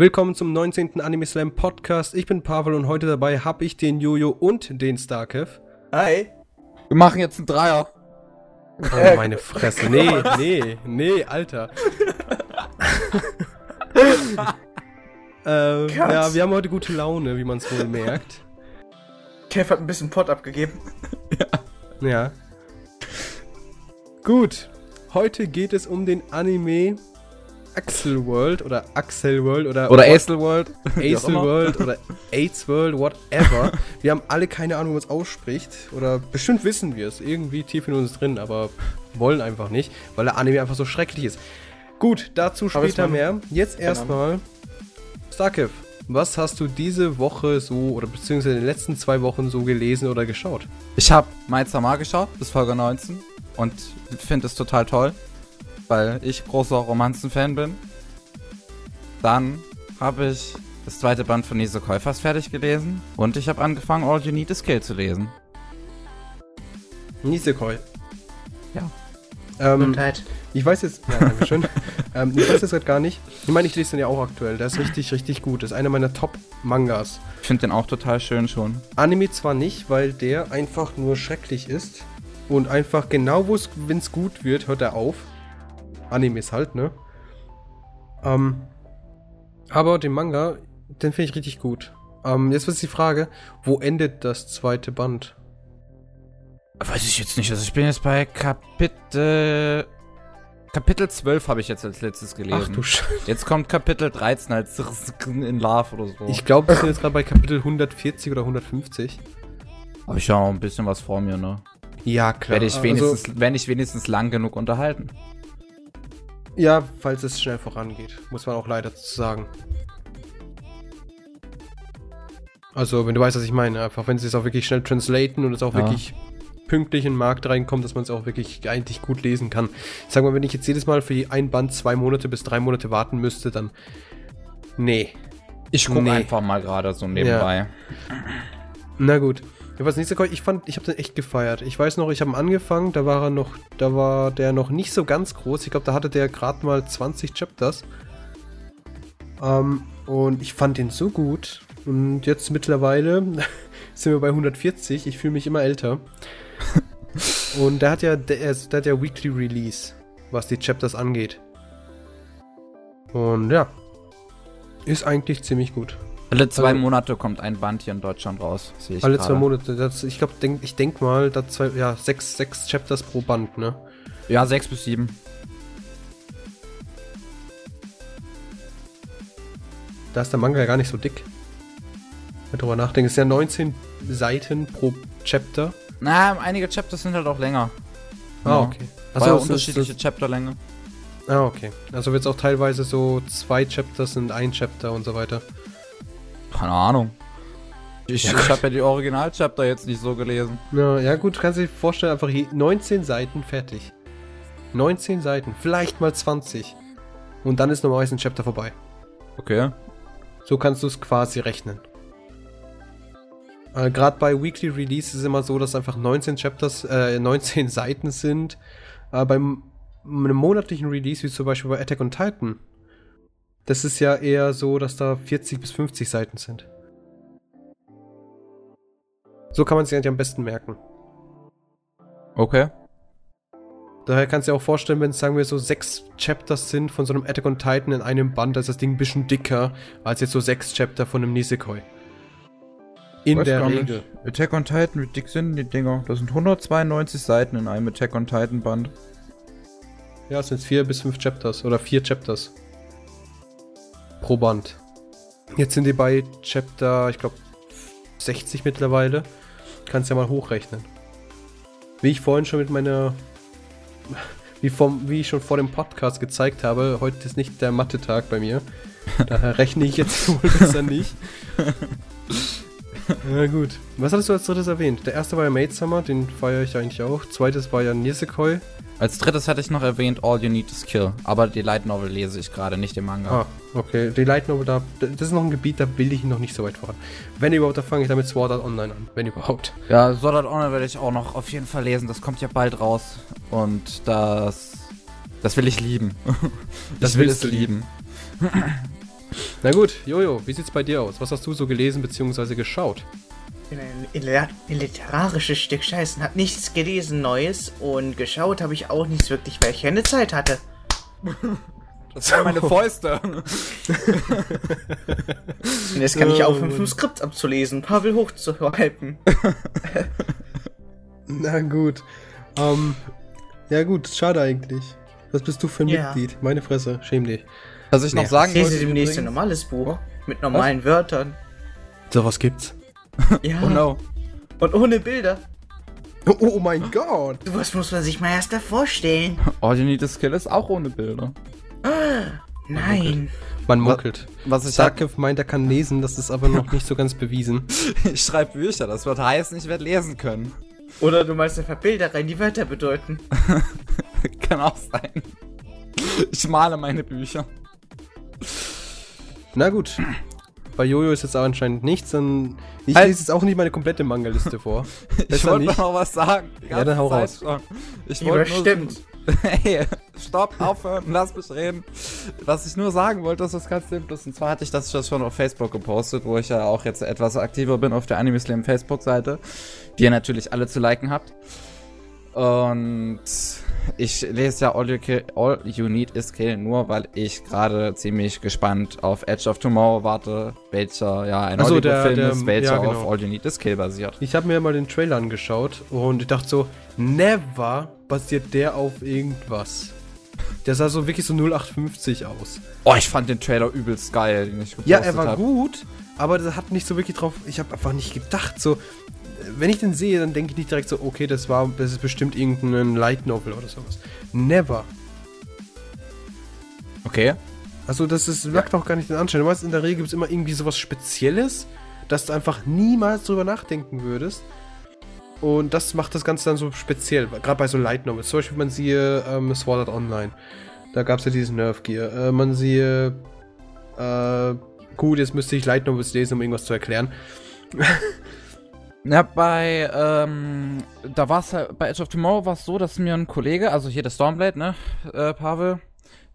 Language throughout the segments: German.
Willkommen zum 19. Anime Slam Podcast. Ich bin Pavel und heute dabei habe ich den Jojo und den Starkev. Hi. Wir machen jetzt einen Dreier. Oh, meine Fresse. Nee, nee, nee, Alter. ähm, ja, wir haben heute gute Laune, wie man es wohl merkt. Kev hat ein bisschen Pott abgegeben. Ja. Gut. Heute geht es um den Anime Axel World oder Axel World oder Oder Acel World. Acel World oder AIDS World, whatever. Wir haben alle keine Ahnung, wie man es ausspricht. Oder bestimmt wissen wir es. Irgendwie tief in uns drin, aber wollen einfach nicht, weil der Anime einfach so schrecklich ist. Gut, dazu später mehr. Jetzt erstmal. Starkev, was hast du diese Woche so, oder beziehungsweise in den letzten zwei Wochen so gelesen oder geschaut? Ich habe Mai Sama geschaut, bis Folge 19. Und finde es total toll, weil ich großer Romanzen-Fan bin. Dann habe ich das zweite Band von Nisekoi fast fertig gelesen. Und ich habe angefangen, All You Need Is Kill zu lesen. Nisekoi. Ja. Ähm, ich weiß jetzt, ja, danke schön. ähm, ich weiß jetzt gerade gar nicht. Ich meine, ich lese den ja auch aktuell. Der ist richtig, richtig gut. Das ist einer meiner Top-Mangas. Ich finde den auch total schön schon. Anime zwar nicht, weil der einfach nur schrecklich ist. Und einfach genau, wenn es gut wird, hört er auf. Animes halt, ne? Ähm, aber den Manga, den finde ich richtig gut. Ähm, jetzt ist die Frage, wo endet das zweite Band? Weiß ich jetzt nicht. Also ich bin jetzt bei Kapitel... Kapitel 12 habe ich jetzt als letztes gelesen. Ach du Scheiße. Jetzt kommt Kapitel 13 als in Love oder so. Ich glaube, wir sind jetzt gerade bei Kapitel 140 oder 150. habe ich ja noch ein bisschen was vor mir, ne? Ja, klar. Werde ich Also, wenn ich wenigstens lang genug unterhalten. Ja, falls es schnell vorangeht, muss man auch leider dazu sagen. Also, wenn du weißt, was ich meine, einfach wenn sie es auch wirklich schnell translaten und es auch Ja. wirklich pünktlich in den Markt reinkommt, dass man es auch wirklich eigentlich gut lesen kann. Ich sag mal, wenn ich jetzt jedes Mal für die ein Band zwei Monate bis drei Monate warten müsste, dann. Nee. Ich gucke Nee. einfach mal gerade so nebenbei. Na gut. Was nächste ich fand, ich habe den echt gefeiert. Ich weiß noch, ich habe ihn angefangen, da war er noch, da war der noch nicht so ganz groß. Ich glaube, da hatte der gerade mal 20 Chapters. Ähm, und ich fand den so gut. Und jetzt mittlerweile sind wir bei 140. Ich fühle mich immer älter. und der hat ja, der, der hat ja Weekly Release, was die Chapters angeht. Und ja, ist eigentlich ziemlich gut. Alle zwei Also- Monate kommt ein Band hier in Deutschland raus. Sehe ich Alle gerade. zwei Monate. Das, ich glaube, denk, ich denk mal, da zwei, ja, sechs, sechs Chapters pro Band, ne? Ja, sechs bis sieben. Da ist der Manga ja gar nicht so dick. Wenn drüber nachdenke, ist ja 19 Seiten pro Chapter. Na, einige Chapters sind halt auch länger. Ah, Ja. okay. Also ja, es ist- unterschiedliche Chapterlänge. Ah, okay. Also wird es auch teilweise so zwei Chapters sind ein Chapter und so weiter. Keine Ahnung. Ich, Ja, ich habe ja die Original-Chapter jetzt nicht so gelesen. Ja, ja gut, kannst du dir vorstellen, einfach je 19 Seiten fertig. 19 Seiten, vielleicht mal 20. Und dann ist normalerweise ein Chapter vorbei. Okay. So kannst du es quasi rechnen. Äh, Gerade bei Weekly Release ist es immer so, dass einfach 19 Chapters, äh, 19 Seiten sind. Äh, beim einem monatlichen Release, wie zum Beispiel bei Attack on Titan, das ist ja eher so, dass da 40 bis 50 Seiten sind. So kann man sich eigentlich am besten merken. Okay. Daher kannst du dir auch vorstellen, wenn es, sagen wir, so sechs Chapters sind von so einem Attack on Titan in einem Band, da ist das Ding ein bisschen dicker als jetzt so sechs Chapter von einem Nisekoi. In Weiß der Regel. nicht. Attack on Titan, wie dick sind die Dinger? Das sind 192 Seiten in einem Attack on Titan Band. Ja, es sind vier bis fünf Chapters oder vier Chapters pro Band. Jetzt sind die bei Chapter, ich glaube, 60 mittlerweile. Kannst ja mal hochrechnen. Wie ich vorhin schon mit meiner, wie, vom, wie ich schon vor dem Podcast gezeigt habe, heute ist nicht der Mathe-Tag bei mir. Daher rechne ich jetzt wohl besser nicht. Na gut. Was hattest du als drittes erwähnt? Der erste war ja Maid Summer, den feiere ich eigentlich auch. Zweites war ja Nisekoi. Als drittes hatte ich noch erwähnt All You Need Is Kill. Aber die Light Novel lese ich gerade, nicht den Manga. Ah, okay. Die Light Novel, da, das ist noch ein Gebiet, da will ich noch nicht so weit voran. Wenn überhaupt, da fange ich damit Sword Art Online an. Wenn überhaupt. Ja, Sword Art Online werde ich auch noch auf jeden Fall lesen. Das kommt ja bald raus. Und das. Das will ich lieben. Das ich will willst es du lieben. Na gut, Jojo, wie sieht's bei dir aus? Was hast du so gelesen bzw. geschaut? Ich bin ein liter- literarisches Stück Scheißen. Hab nichts gelesen Neues und geschaut habe ich auch nichts wirklich, weil ich keine Zeit hatte. Das waren meine Fäuste. Und jetzt kann ich aufhören, vom. Skript abzulesen, Pavel hochzuhalten. Na gut. Ähm, ja gut, schade eigentlich. Was bist du für ein Ja. Mitglied? Meine Fresse, schäm dich. Was ich noch sagen Ich lese wollte demnächst ein normales Buch. Mit normalen Wörtern. So was gibt's. Ja. Oh no. Und ohne Bilder. Oh, oh mein Gott. Was muss man sich mal erst da vorstellen? All You Need Is Kill ist auch ohne Bilder. Nein. Man munkelt. Was ich sag, Sarkev meint, er kann lesen, das ist aber noch nicht so ganz bewiesen. ich schreibe Bücher, das wird heißen, ich werde lesen können. Oder du malst einfach Bilder rein, die Wörter bedeuten. Kann auch sein. Ich male meine Bücher. Na gut. Bei Jojo ist jetzt aber anscheinend nichts, dann. Ich Halt. lese jetzt auch nicht meine komplette Manga-Liste vor. Ich wollte nicht. noch was sagen. Ja, dann hau Zeit schon. Ich wollte nur stimmt. Hey, stopp, aufhören, lass mich reden. Was ich nur sagen wollte, ist was ganz Simples. Und zwar hatte ich das schon auf Facebook gepostet, wo ich ja auch jetzt etwas aktiver bin auf der Anime Slam Facebook-Seite, die ihr natürlich alle zu liken habt. Und ich lese ja All You, Kill, All you Need Is Kill nur, weil ich gerade ziemlich gespannt auf Edge of Tomorrow warte, welcher ja ein Ach so, Hollywood-Film ist, welcher ja, genau. auf All You Need Is Kill basiert. Ich habe mir mal den Trailer angeschaut und ich dachte so, never basiert der auf irgendwas. Der sah so wirklich so 0850 aus. Oh, ich fand den Trailer übelst geil, den ich gepostet Ja, er war hab. gut, aber das hat nicht so wirklich drauf. Ich habe einfach nicht gedacht, so. Wenn ich den sehe, dann denke ich nicht direkt so, okay, das war, das ist bestimmt irgendein Light Novel oder sowas. Never. Okay. Also das ist, merkt auch gar nicht den Anschein. Du weißt, in der Regel gibt es immer irgendwie sowas Spezielles, dass du einfach niemals drüber nachdenken würdest. Und das macht das Ganze dann so speziell, gerade bei so Light Novels. Zum Beispiel, man siehe ähm, Sword Art Online. Da gab es ja diesen Nerf Gear. Äh, man siehe. Äh, gut, jetzt müsste ich Light Novels lesen, um irgendwas zu erklären. Ja, bei, ähm, da war es halt, bei Edge of Tomorrow war es so, dass mir ein Kollege, also hier der Stormblade, ne, äh, Pavel,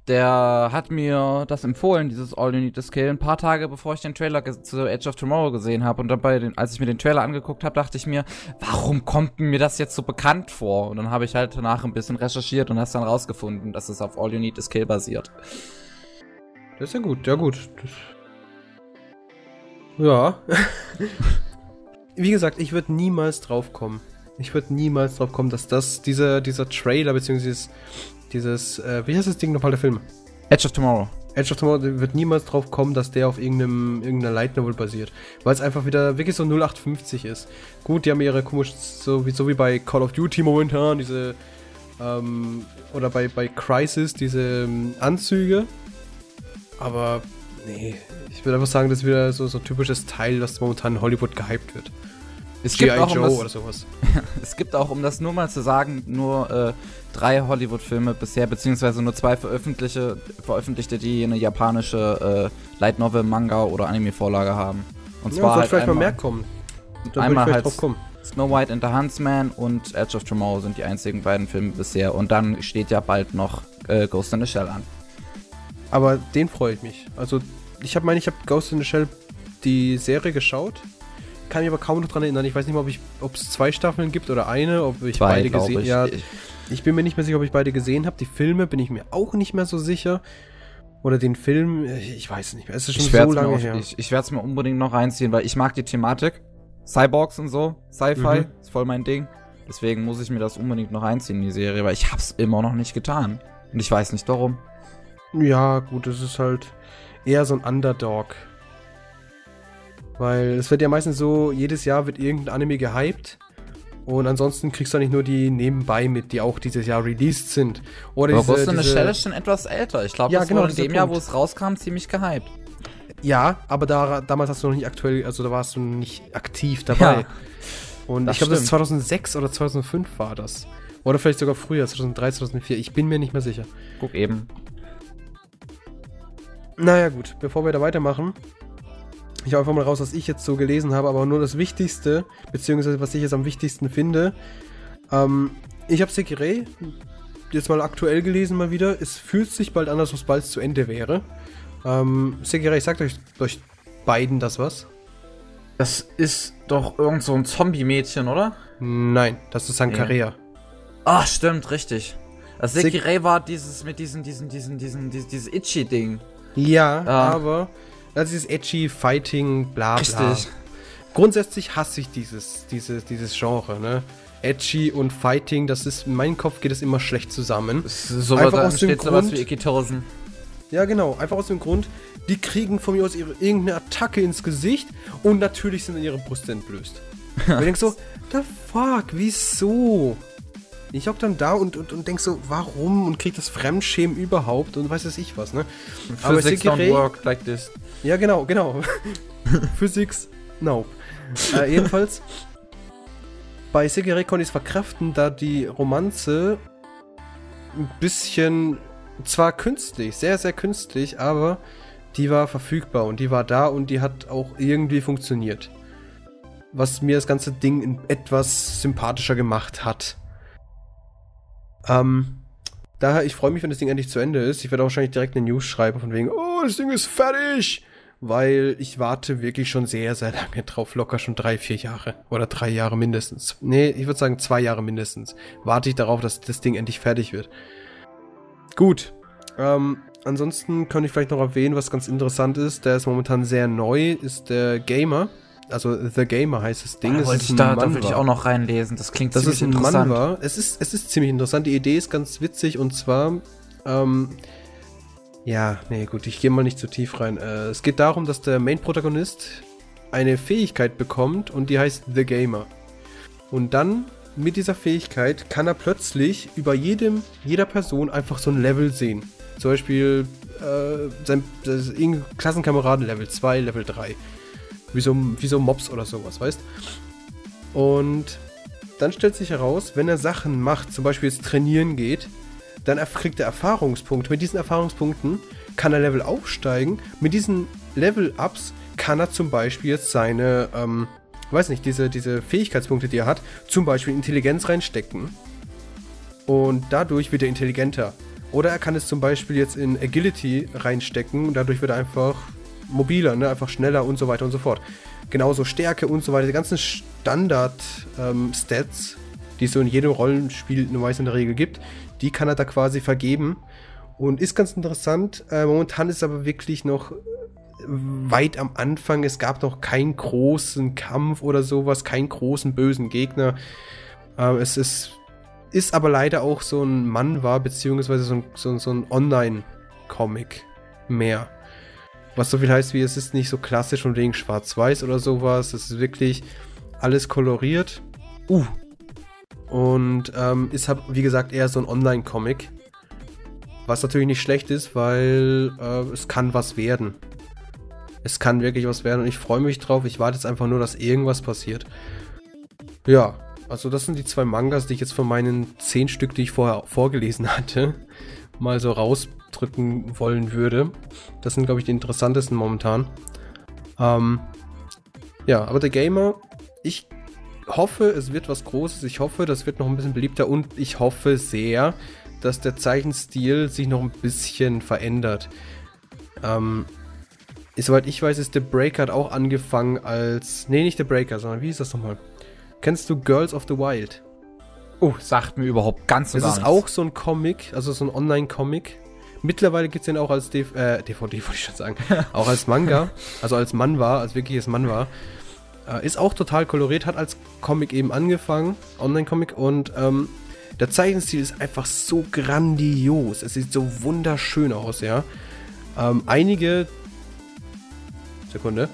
der hat mir das empfohlen, dieses All You Need Is Kill, ein paar Tage bevor ich den Trailer zu Edge of Tomorrow gesehen habe. Und dabei, als ich mir den Trailer angeguckt habe, dachte ich mir, warum kommt mir das jetzt so bekannt vor? Und dann habe ich halt danach ein bisschen recherchiert und hast dann rausgefunden, dass es auf All You Need Is Kill basiert. Das ist ja gut, ja gut. Das ja. Wie gesagt, ich würde niemals drauf kommen. Ich würde niemals drauf kommen, dass das, dieser, dieser Trailer, beziehungsweise dieses, äh, wie heißt das Ding nochmal, der Film? Edge of Tomorrow. Edge of Tomorrow wird niemals drauf kommen, dass der auf irgendeinem, irgendeiner Light Novel basiert. Weil es einfach wieder wirklich so 0850 ist. Gut, die haben ihre komisch, so wie, so wie bei Call of Duty momentan, diese, ähm, oder bei, bei Crisis, diese ähm, Anzüge. Aber, nee, ich würde einfach sagen, das ist wieder so, so ein typisches Teil, das momentan in Hollywood gehypt wird. Es G.I. gibt, auch, um Joe das, oder sowas. es gibt auch, um das nur mal zu sagen, nur äh, drei Hollywood-Filme bisher, beziehungsweise nur zwei veröffentlichte, veröffentlichte die eine japanische äh, Light Novel, Manga oder Anime-Vorlage haben. Und Ja, zwar soll halt vielleicht mal einmal mehr kommen. Da würde ich einmal halt. Snow White and the Huntsman und Edge of Tomorrow sind die einzigen beiden Filme bisher. Und dann steht ja bald noch äh, Ghost in the Shell an. Aber den freue ich mich. Also, ich habe meine, ich habe Ghost in the Shell die Serie geschaut. Kann mich aber kaum noch dran erinnern. Ich weiß nicht mal, ob es zwei Staffeln gibt oder eine, ob ich beide glaub gesehen ich. Ja, Ich- bin mir nicht mehr sicher, ob ich beide gesehen habe. Die Filme bin ich mir auch nicht mehr so sicher. Oder den Film, ich weiß es nicht mehr. Es ist schon so werde lange her. ich, ich werd's mir unbedingt noch reinziehen, weil ich mag die Thematik. Cyborgs und so, Sci-Fi, Mhm. ist voll mein Ding. Deswegen muss ich mir das unbedingt noch reinziehen, die Serie, weil ich hab's immer noch nicht getan. Und ich weiß nicht warum. Ja, gut, es ist halt eher so ein Underdog. Weil es wird ja meistens so, jedes Jahr wird irgendein Anime gehypt. Und ansonsten kriegst du nicht nur die nebenbei mit, die auch dieses Jahr released sind. Oder Aber diese, Shell ist schon etwas älter. Ich glaube, Ja, das genau, wurde in dem Jahr, wo Punkt. es rauskam, ziemlich gehypt. Ja, aber da, damals hast du noch nicht aktuell, also da warst du nicht aktiv dabei. Ja, Und ich glaube, das stimmt. 2006 oder 2005 war das. Oder vielleicht sogar früher, 2003, 2004. Ich bin mir nicht mehr sicher. Guck eben. Naja, gut, bevor wir da weitermachen, ich hau einfach mal raus, was ich jetzt so gelesen habe, aber nur das Wichtigste, beziehungsweise was ich jetzt am wichtigsten finde. Ähm, ich habe Sekirei jetzt mal aktuell gelesen mal wieder. Es fühlt sich bald an, als ob es bald zu Ende wäre. Ähm, Sekirei, sagt euch, euch beiden das was? Das ist doch irgend so ein Zombie-Mädchen, oder? Nein, das ist Sankarea. Ah, stimmt, richtig. Sek- Sekirei war dieses mit diesen, diesen, diesen, diesen, dieses, dieses Itchy-Ding. Ja, Ah. aber das ist edgy, Fighting, bla bla. Richtig. Grundsätzlich hasse ich dieses, dieses, dieses Genre, ne? Edgy und Fighting, das ist, in meinem Kopf geht es immer schlecht zusammen. So Einfach aus dem Grund- wie. Ja, genau. Einfach aus dem Grund, die kriegen von mir aus ihre, irgendeine Attacke ins Gesicht und natürlich sind dann ihre Brüste entblößt. und ich denk so, the fuck, wieso? Ich hock dann da und, und, und denk so, warum? Und krieg das Fremdschämen überhaupt und weiß es ich was, ne? Aber Physics don't Sekirei- work like this. Ja, genau, genau. Physics, no. Äh, jedenfalls, bei Sekirei konnte ich es verkraften, da die Romanze ein bisschen, zwar künstlich, sehr, sehr künstlich, aber die war verfügbar und die war da und die hat auch irgendwie funktioniert. Was mir das ganze Ding in etwas sympathischer gemacht hat. Ähm, daher, ich freue mich, wenn das Ding endlich zu Ende ist. Ich werde auch wahrscheinlich direkt eine News schreiben, von wegen, oh, das Ding ist fertig! Weil ich warte wirklich schon sehr, sehr lange drauf. Locker schon drei, vier Jahre. Oder drei Jahre mindestens. Nee, ich würde sagen zwei Jahre mindestens. Warte ich darauf, dass das Ding endlich fertig wird. Gut. Ähm, ansonsten kann ich vielleicht noch erwähnen, was ganz interessant ist. Der ist momentan sehr neu, ist der Gamer. Also The Gamer heißt das Ding. Es wollte ist ich, da, da will ich auch noch reinlesen. Das klingt Das ziemlich ist ein interessant. Manhwa. Es ist, es ist ziemlich interessant. Die Idee ist ganz witzig und zwar, ähm, ja, nee, gut, ich gehe mal nicht zu tief rein. Äh, es geht darum, dass der Main-Protagonist eine Fähigkeit bekommt und die heißt The Gamer. Und dann mit dieser Fähigkeit kann er plötzlich über jedem, jeder Person einfach so ein Level sehen. Zum Beispiel äh, sein, irgendein Klassenkameraden Level 2, Level 3. Wie so, wie so Mobs oder sowas, weißt? Und dann stellt sich heraus, wenn er Sachen macht, zum Beispiel jetzt trainieren geht, dann kriegt er Erfahrungspunkte. Mit diesen Erfahrungspunkten kann er Level aufsteigen. Mit diesen Level-Ups kann er zum Beispiel jetzt seine, ähm, weiß nicht, diese, diese Fähigkeitspunkte, die er hat, zum Beispiel Intelligenz reinstecken. Und dadurch wird er intelligenter. Oder er kann es zum Beispiel jetzt in Agility reinstecken dadurch wird er einfach mobiler, ne? einfach schneller und so weiter und so fort. Genauso Stärke und so weiter. Die ganzen Standard-Stats, die es so in jedem Rollenspiel normalerweise in der Regel gibt, die kann er da quasi vergeben. Und ist ganz interessant. Äh, momentan ist aber wirklich noch äh, weit am Anfang. Es gab noch keinen großen Kampf oder sowas, keinen großen bösen Gegner. Äh, es ist, ist aber leider auch so ein Manhwa, beziehungsweise so ein, so, so ein Online-Comic mehr. Was so viel heißt wie, es ist nicht so klassisch und wegen schwarz-weiß oder sowas. Es ist wirklich alles koloriert. Uh. Und ähm, ist, wie gesagt, eher so ein Online-Comic. Was natürlich nicht schlecht ist, weil äh, es kann was werden. Es kann wirklich was werden und ich freue mich drauf. Ich warte jetzt einfach nur, dass irgendwas passiert. Ja, also das sind die zwei Mangas, die ich jetzt von meinen zehn Stück, die ich vorher vorgelesen hatte, mal so rausdrücken wollen würde. Das sind, glaube ich, die interessantesten momentan. Ähm, ja, aber der Gamer, ich hoffe, es wird was Großes. Ich hoffe, das wird noch ein bisschen beliebter und ich hoffe sehr, dass der Zeichenstil sich noch ein bisschen verändert. Ähm, soweit ich weiß, ist The Breaker hat auch angefangen als. Nee, nicht The Breaker, sondern wie ist das nochmal? Kennst du Girls of the Wild? Oh, sagt mir überhaupt ganz so Das gar ist nichts. auch so ein Comic, also so ein Online-Comic. Mittlerweile gibt es den auch als DV äh, DVD, wollte ich schon sagen. auch als Manga, also als Manhwa, als wirkliches Manhwa. Äh, ist auch total koloriert, hat als Comic eben angefangen, Online-Comic. Und ähm, der Zeichenstil ist einfach so grandios. Es sieht so wunderschön aus, ja. Ähm, einige. Sekunde.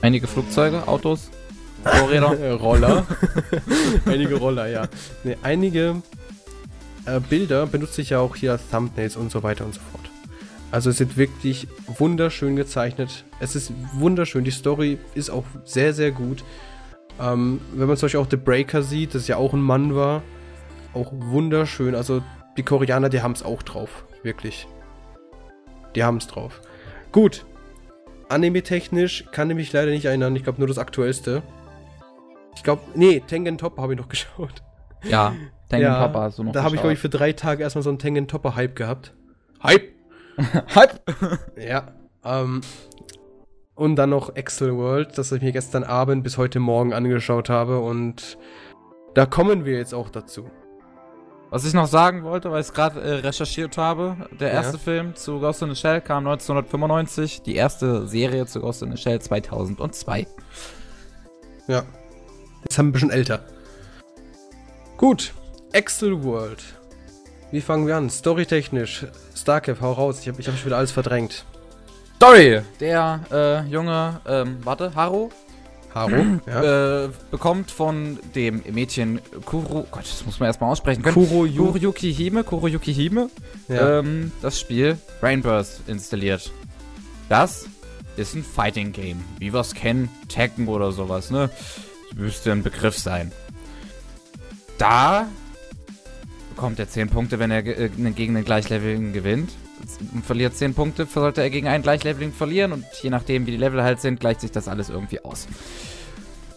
Einige Flugzeuge, Autos, Motorräder. Äh, Roller. einige Roller, ja. Nee, einige äh, Bilder benutze ich ja auch hier als Thumbnails und so weiter und so fort. Also es sind wirklich wunderschön gezeichnet. Es ist wunderschön. Die Story ist auch sehr, sehr gut. Ähm, wenn man zum Beispiel auch The Breaker sieht, das ja auch ein Mann war, auch wunderschön. Also die Koreaner, die haben es auch drauf. Wirklich. Die haben es drauf. Gut. Anime-technisch kann ich mich leider nicht erinnern. Ich glaube nur das aktuellste. Ich glaube, nee, Tengen Topper habe ich noch geschaut. ja, Tengen Ja, Papa hast du noch Da habe ich, glaube ich, für drei Tage erstmal so einen Tengen Topper Hype gehabt. Hype! Hype! Ja. Ähm, und dann noch Excel World, das ich mir gestern Abend bis heute Morgen angeschaut habe. Und da kommen wir jetzt auch dazu. Was ich noch sagen wollte, weil ich es gerade äh, recherchiert habe, der Ja. erste Film zu Ghost in the Shell kam 1995, die erste Serie zu Ghost in the Shell 2002. Ja. Jetzt haben wir ein bisschen älter. Gut. Excel World. Wie fangen wir an? Storytechnisch. Starcap, hau raus. Ich habe ich hab schon wieder alles verdrängt. Story! Der äh, junge, ähm, warte, Haru, Haru. ja. äh, bekommt von dem Mädchen Kuro, Gott, das muss man erstmal aussprechen können. Kuroyu. Kuroyuki Hime, Kuroyuki Hime, ja. ähm, das Spiel Brainburst installiert. Das ist ein Fighting Game, wie wir es kennen, Tekken oder sowas, ne? Müsste ein Begriff sein. Da bekommt er 10 Punkte, wenn er äh, gegen den gleichleveligen gewinnt. Und verliert 10 Punkte, sollte er gegen einen gleichleveligen verlieren und je nachdem, wie die Level halt sind, gleicht sich das alles irgendwie aus.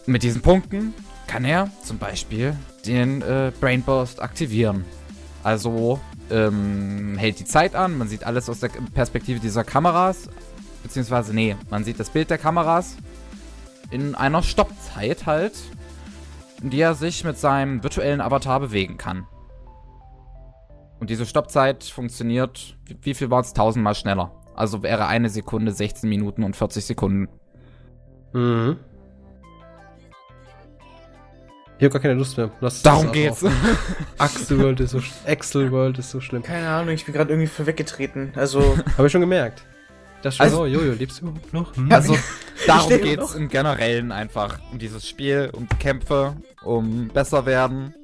Mit diesen Punkten kann er zum Beispiel den äh, Brain Burst aktivieren. Also ähm, hält die Zeit an, man sieht alles aus der Perspektive dieser Kameras, beziehungsweise nee, man sieht das Bild der Kameras in einer Stoppzeit halt, in der er sich mit seinem virtuellen Avatar bewegen kann. Und diese Stoppzeit funktioniert, wie, viel war es? Tausendmal schneller. Also wäre eine Sekunde 16 Minuten und 40 Sekunden. Mhm. Ich habe gar keine Lust mehr. Lass Darum geht's. Axel World ist so Excel World ist so schlimm. Keine Ahnung, ich bin gerade irgendwie für weggetreten. Also, Habe ich schon gemerkt. Das schon. Also- oh, Jojo, lebst du überhaupt noch? Hm? Also darum geht's noch. im Generellen einfach. Um dieses Spiel, um Kämpfe, um besser werden.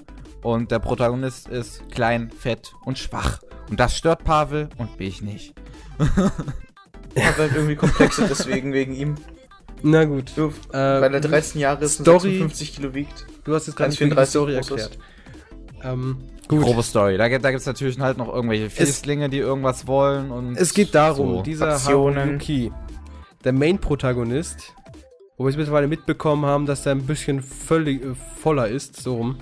Und der Protagonist ist klein, fett und schwach. Und das stört Pavel und mich nicht. ich habe halt irgendwie Komplexe deswegen, wegen ihm. Na gut. So, Äh, weil er 13 Jahre ist und Story- 56 Kilo wiegt. Du hast jetzt gerade die 1,34 Story erklärt. Ähm, gut. Grobe Story. Da, gibt- da gibt's natürlich halt noch irgendwelche Fieslinge, die irgendwas wollen und. Es geht darum, so. dieser. Haruki, der Main-Protagonist, wo wir es mittlerweile mitbekommen haben, dass er ein bisschen völlig, äh, voller ist, so rum.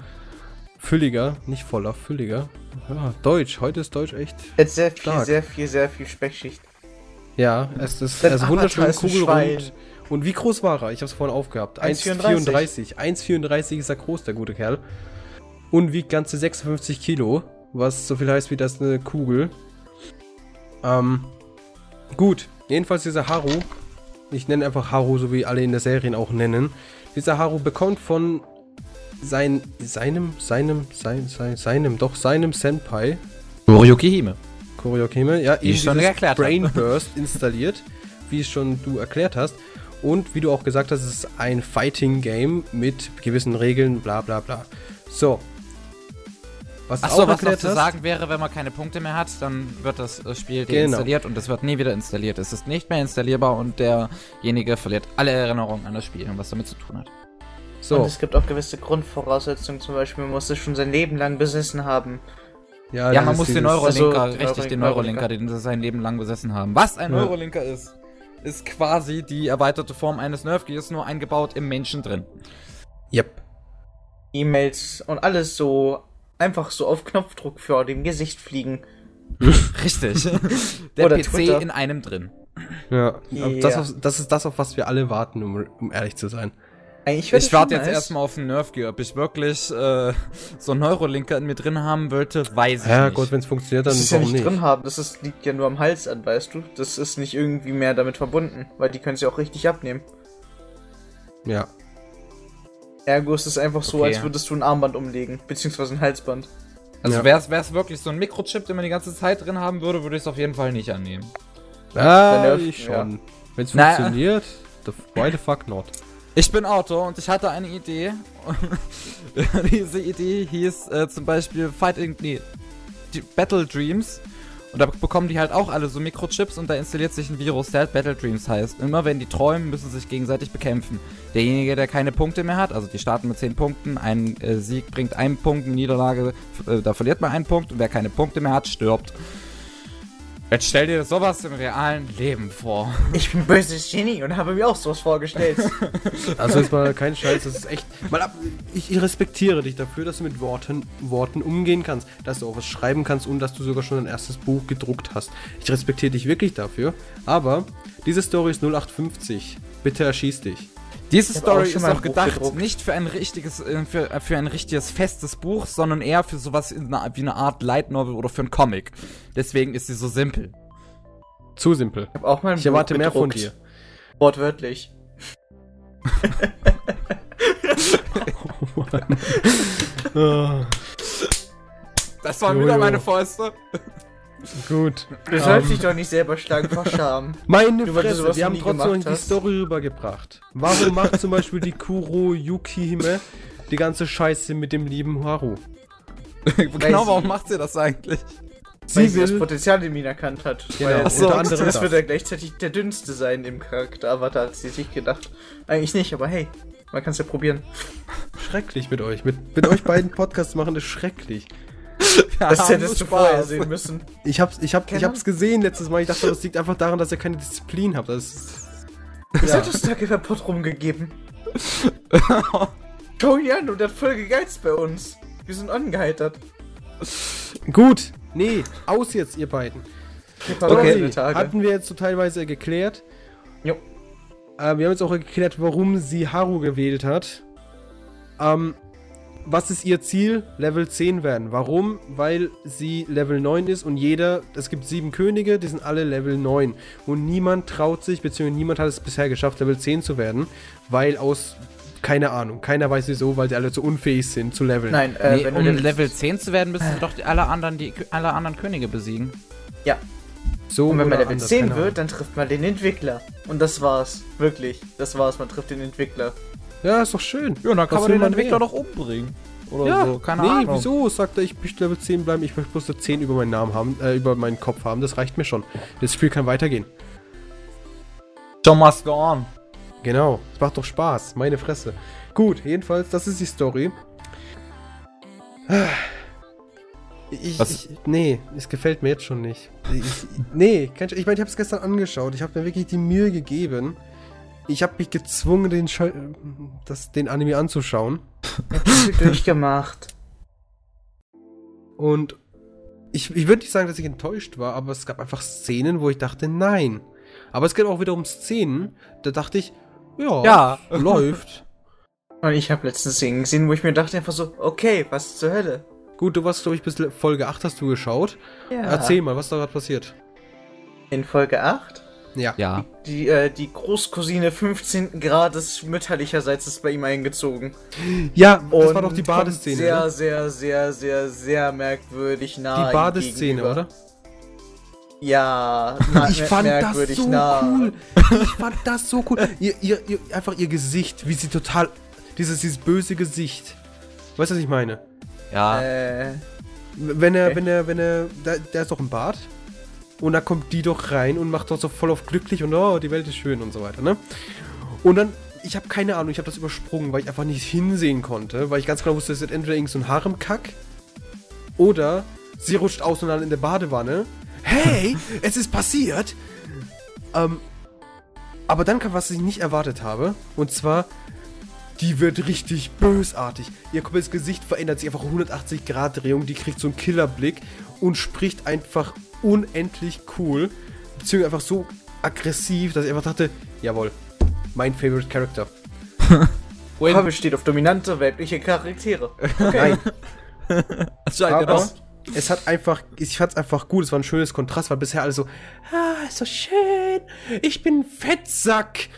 Fülliger, nicht voller, fülliger. Ja, Deutsch, heute ist Deutsch echt. Jetzt sehr viel, Stark. sehr viel, sehr viel Speckschicht. Ja, es ist Sein also wunderschön kugelrund. Und wie groß war er? Ich habe es vorhin aufgehabt. 1,34. 1,34 ist er groß, der gute Kerl. Und wiegt ganze 56 Kilo, was so viel heißt wie das eine Kugel. Ähm, gut. Jedenfalls dieser Haru, ich nenne einfach Haru, so wie alle in der Serien auch nennen. Dieser Haru bekommt von sein, seinem, seinem, sein, sein, seinem, doch seinem Senpai, Moriyuki Hime. Choreokime, ja, Wie ich schon erklärt hab. Brain Burst installiert, wie es schon du erklärt hast. Und wie du auch gesagt hast, es ist ein Fighting Game mit gewissen Regeln, bla bla bla. So. Was Achso, auch was noch zu sagen wäre, wenn man keine Punkte mehr hat, dann wird das äh, Spiel Genau. deinstalliert und es wird nie wieder installiert. Es ist nicht mehr installierbar und derjenige verliert alle Erinnerungen an das Spiel und was damit zu tun hat. Und so, es gibt auch gewisse Grundvoraussetzungen, zum Beispiel, man muss es schon sein Leben lang besessen haben. Ja, das man muss den Neurolinker, Also, richtig, den Neurolinker. Den sie sein Leben lang besessen haben. Was ein Ja. Neurolinker ist, ist quasi die erweiterte Form eines Nerfgears, nur eingebaut im Menschen drin. Yep. E-Mails und alles so einfach so auf Knopfdruck vor dem Gesicht fliegen. Richtig. Der Oder PC Twitter. in einem drin. Ja, Ja. Das, das ist das, auf was wir alle warten, um, um ehrlich zu sein. Ich das warte jetzt nice. erstmal auf einen Nerfgear. Ob ich wirklich äh, so einen Neurolinker in mir drin haben wollte, weiß ich Ja, nicht. gut, wenn es funktioniert, dann Das ist ja warum nicht nicht? drin haben, das ist, liegt ja nur am Hals an, weißt du? Das ist nicht irgendwie mehr damit verbunden, weil die können sie auch richtig abnehmen. Ja. Ergo ist es einfach so, Okay. als würdest du ein Armband umlegen, beziehungsweise ein Halsband. Also Ja. wäre es wirklich so ein Mikrochip, den man die ganze Zeit drin haben würde, würde ich es auf jeden Fall nicht annehmen. Ah, Nerf- ich schon. Wenn es funktioniert, the, why the fuck not? Ich bin Autor und ich hatte eine Idee. Diese Idee hieß äh, zum Beispiel Fighting, nee, Battle Dreams. Und da bekommen die halt auch alle so Mikrochips und da installiert sich ein Virus, der halt Battle Dreams heißt. Immer wenn die träumen, müssen sie sich gegenseitig bekämpfen. Derjenige, der keine Punkte mehr hat, also die starten mit 10 Punkten, ein äh, Sieg bringt einen Punkt, eine Niederlage, äh, da verliert man einen Punkt und wer keine Punkte mehr hat, stirbt. Jetzt stell dir sowas im realen Leben vor. Ich bin böses Genie und habe mir auch sowas vorgestellt. Also ist mal kein Scheiß, das ist echt. Mal ab, ich, ich respektiere dich dafür, dass du mit Worten, Worten umgehen kannst, dass du auch was schreiben kannst und dass du sogar schon dein erstes Buch gedruckt hast. Ich respektiere dich wirklich dafür. Aber diese Story ist 0850. Bitte erschieß dich. Diese Story ist auch gedacht gedruckt. nicht für ein richtiges, äh, für, äh, für ein richtiges festes Buch, sondern eher für sowas wie eine Art Light Novel oder für einen Comic. Deswegen ist sie so simpel. Zu simpel. Ich auch mal Ich erwarte Buch mehr von dir. Wortwörtlich. Ah, Das waren wieder meine Fäuste. Gut. Du sollst dich doch nicht selber schlagen vor Scham. Meine du Fresse, wir haben trotzdem die. Story rübergebracht. Warum macht zum Beispiel die Kuro Yukihime die ganze Scheiße mit dem lieben Haru? genau, sie- warum macht sie das eigentlich? Weil Sie sie das. Potenzial in Mina erkannt hat. Genau, Weil Ach so, unter anderem das wird er gleichzeitig der dünnste sein im Charakter Avatar, hat sie sich gedacht. Eigentlich nicht, aber hey, man kann es ja probieren. Schrecklich mit euch. Mit, mit euch beiden Podcasts machen ist schrecklich. Das hättest du vorher sehen müssen. Ich hab's, ich hab, ich hab's gesehen letztes Mal. Ich dachte, das liegt einfach daran, dass ihr keine Disziplin habt. Das ist, Das Ja. hat uns Tage per Pott rumgegeben. Schau ihn an und hat voll gegeizt bei uns. Wir sind angeheitert. Gut. Nee, aus jetzt, ihr beiden. Okay. Okay, Tage. hatten wir jetzt so teilweise geklärt. Jo. Äh, wir haben jetzt auch geklärt, warum sie Haru gewählt hat. Ähm, was ist ihr Ziel? Level 10 werden. Warum? Weil sie Level 9 ist und jeder, es gibt sieben Könige, die sind alle Level 9. Und niemand traut sich, beziehungsweise niemand hat es bisher geschafft, Level 10 zu werden, weil aus, keine Ahnung, keiner weiß wieso, weil sie alle zu unfähig sind zu leveln. Nein, äh, Nee, wenn um du Level 10 zu werden, müssen doch die, alle, anderen, die, alle anderen Könige besiegen. Ja. So Und wenn man Level anders, 10 keine wird, dann trifft man den Entwickler. Und das war's. Wirklich. Das war's. Man trifft den Entwickler. Ja, ist doch schön. Ja, dann kann man den Entwickler doch umbringen. Oder Ja, so, keine nee, Ahnung. wieso? Sagt er, ich möchte Level 10 bleiben, ich möchte bloß eine 10 über meinen Namen haben, äh, über meinen Kopf haben, das reicht mir schon. Das Spiel kann weitergehen. Show must go on. Genau, es macht doch Spaß, meine Fresse. Gut, jedenfalls, das ist die Story. Ich, ich, nee, es gefällt mir jetzt schon nicht. Ich, nee, ich meine, ich habe es gestern angeschaut. Ich habe mir wirklich die Mühe gegeben. Ich habe mich gezwungen, den, Schei- das, den Anime anzuschauen. Du durchgemacht. Und ich, ich würde nicht sagen, dass ich enttäuscht war, aber es gab einfach Szenen, wo ich dachte, nein. Aber es gibt auch wiederum Szenen, da dachte ich, ja, Ja. läuft. Und ich habe letztens Szenen gesehen, wo ich mir dachte einfach so, okay, was zur Hölle? Gut, du warst, glaube ich, bis Folge 8 hast du geschaut. Ja. Erzähl mal, was da gerade passiert. In Folge 8? Ja. Ja. Die, äh, die Großcousine 15. Grades mütterlicherseits ist bei ihm eingezogen. Ja, das war Und doch die Badeszene. Sehr, oder? sehr, sehr, sehr, sehr merkwürdig nah. Die Badeszene, oder? Ja, na, Ich fand das so nah. cool. Ich fand das so cool. ihr, ihr, ihr, einfach ihr Gesicht, wie sie total. Dieses, dieses böse Gesicht. Weißt du, was ich meine? Ja. Äh, Wenn er, Okay. wenn er, wenn er. Da, der ist doch im Bad. Und da kommt die doch rein und macht doch so voll auf glücklich und oh, die Welt ist schön und so weiter, ne? Und dann, ich habe keine Ahnung, ich habe das übersprungen, weil ich einfach nicht hinsehen konnte, weil ich ganz genau wusste, es wird entweder irgend so ein Haremkack oder sie rutscht aus und dann in der Badewanne. Hey, es ist passiert! Ähm, aber dann kam, was ich nicht erwartet habe, und zwar, die wird richtig bösartig. Ihr komplettes Gesicht verändert sich einfach 180 Grad Drehung, die kriegt so einen Killerblick und spricht einfach unendlich cool, beziehungsweise einfach so aggressiv, dass ich einfach dachte, jawohl, mein favorite Character. Win. besteht auf dominante weibliche Charaktere. Nein, Anscheinend aber es hat einfach, ich fand's einfach gut, es war ein schönes Kontrast, weil bisher alle so, ah, ist so schön, ich bin Fettsack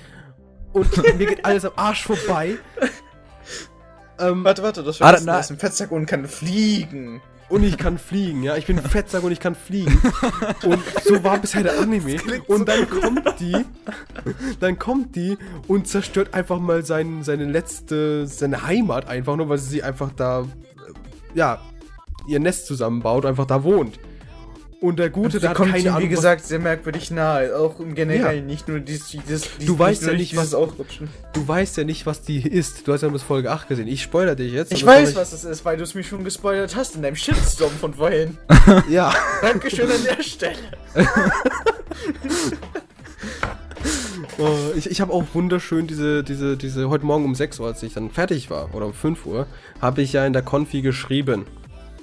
und mir geht alles am Arsch vorbei. ähm, Warte, warte, das Ah, war na- das ist ein Fettsack und kann fliegen. Und ich kann fliegen, ja. Ich bin Fettsack und ich kann fliegen. Und so war bisher der Anime. Und dann kommt die, dann kommt die und zerstört einfach mal sein, seine letzte, seine Heimat einfach nur, weil sie einfach da, äh, ja, ihr Nest zusammenbaut, einfach da wohnt. Und der Gute, der hat kommt keine ihm, wie gesagt, sehr merkwürdig nahe. Auch im Generellen, Ja. nicht nur dieses, dieses, dieses Du weißt ja nicht, was- Ausrutschen. du weißt ja nicht, was die ist. Du hast ja bis Folge 8 gesehen. Ich spoiler dich jetzt. Ich weiß, was es ist, weil du es mir schon gespoilert hast in deinem Shitstorm von vorhin. Ja. Dankeschön an der Stelle. Oh, ich ich habe auch wunderschön diese, diese, diese, heute Morgen um 6 Uhr, als ich dann fertig war, oder um 5 Uhr, habe ich ja in der Konfi geschrieben.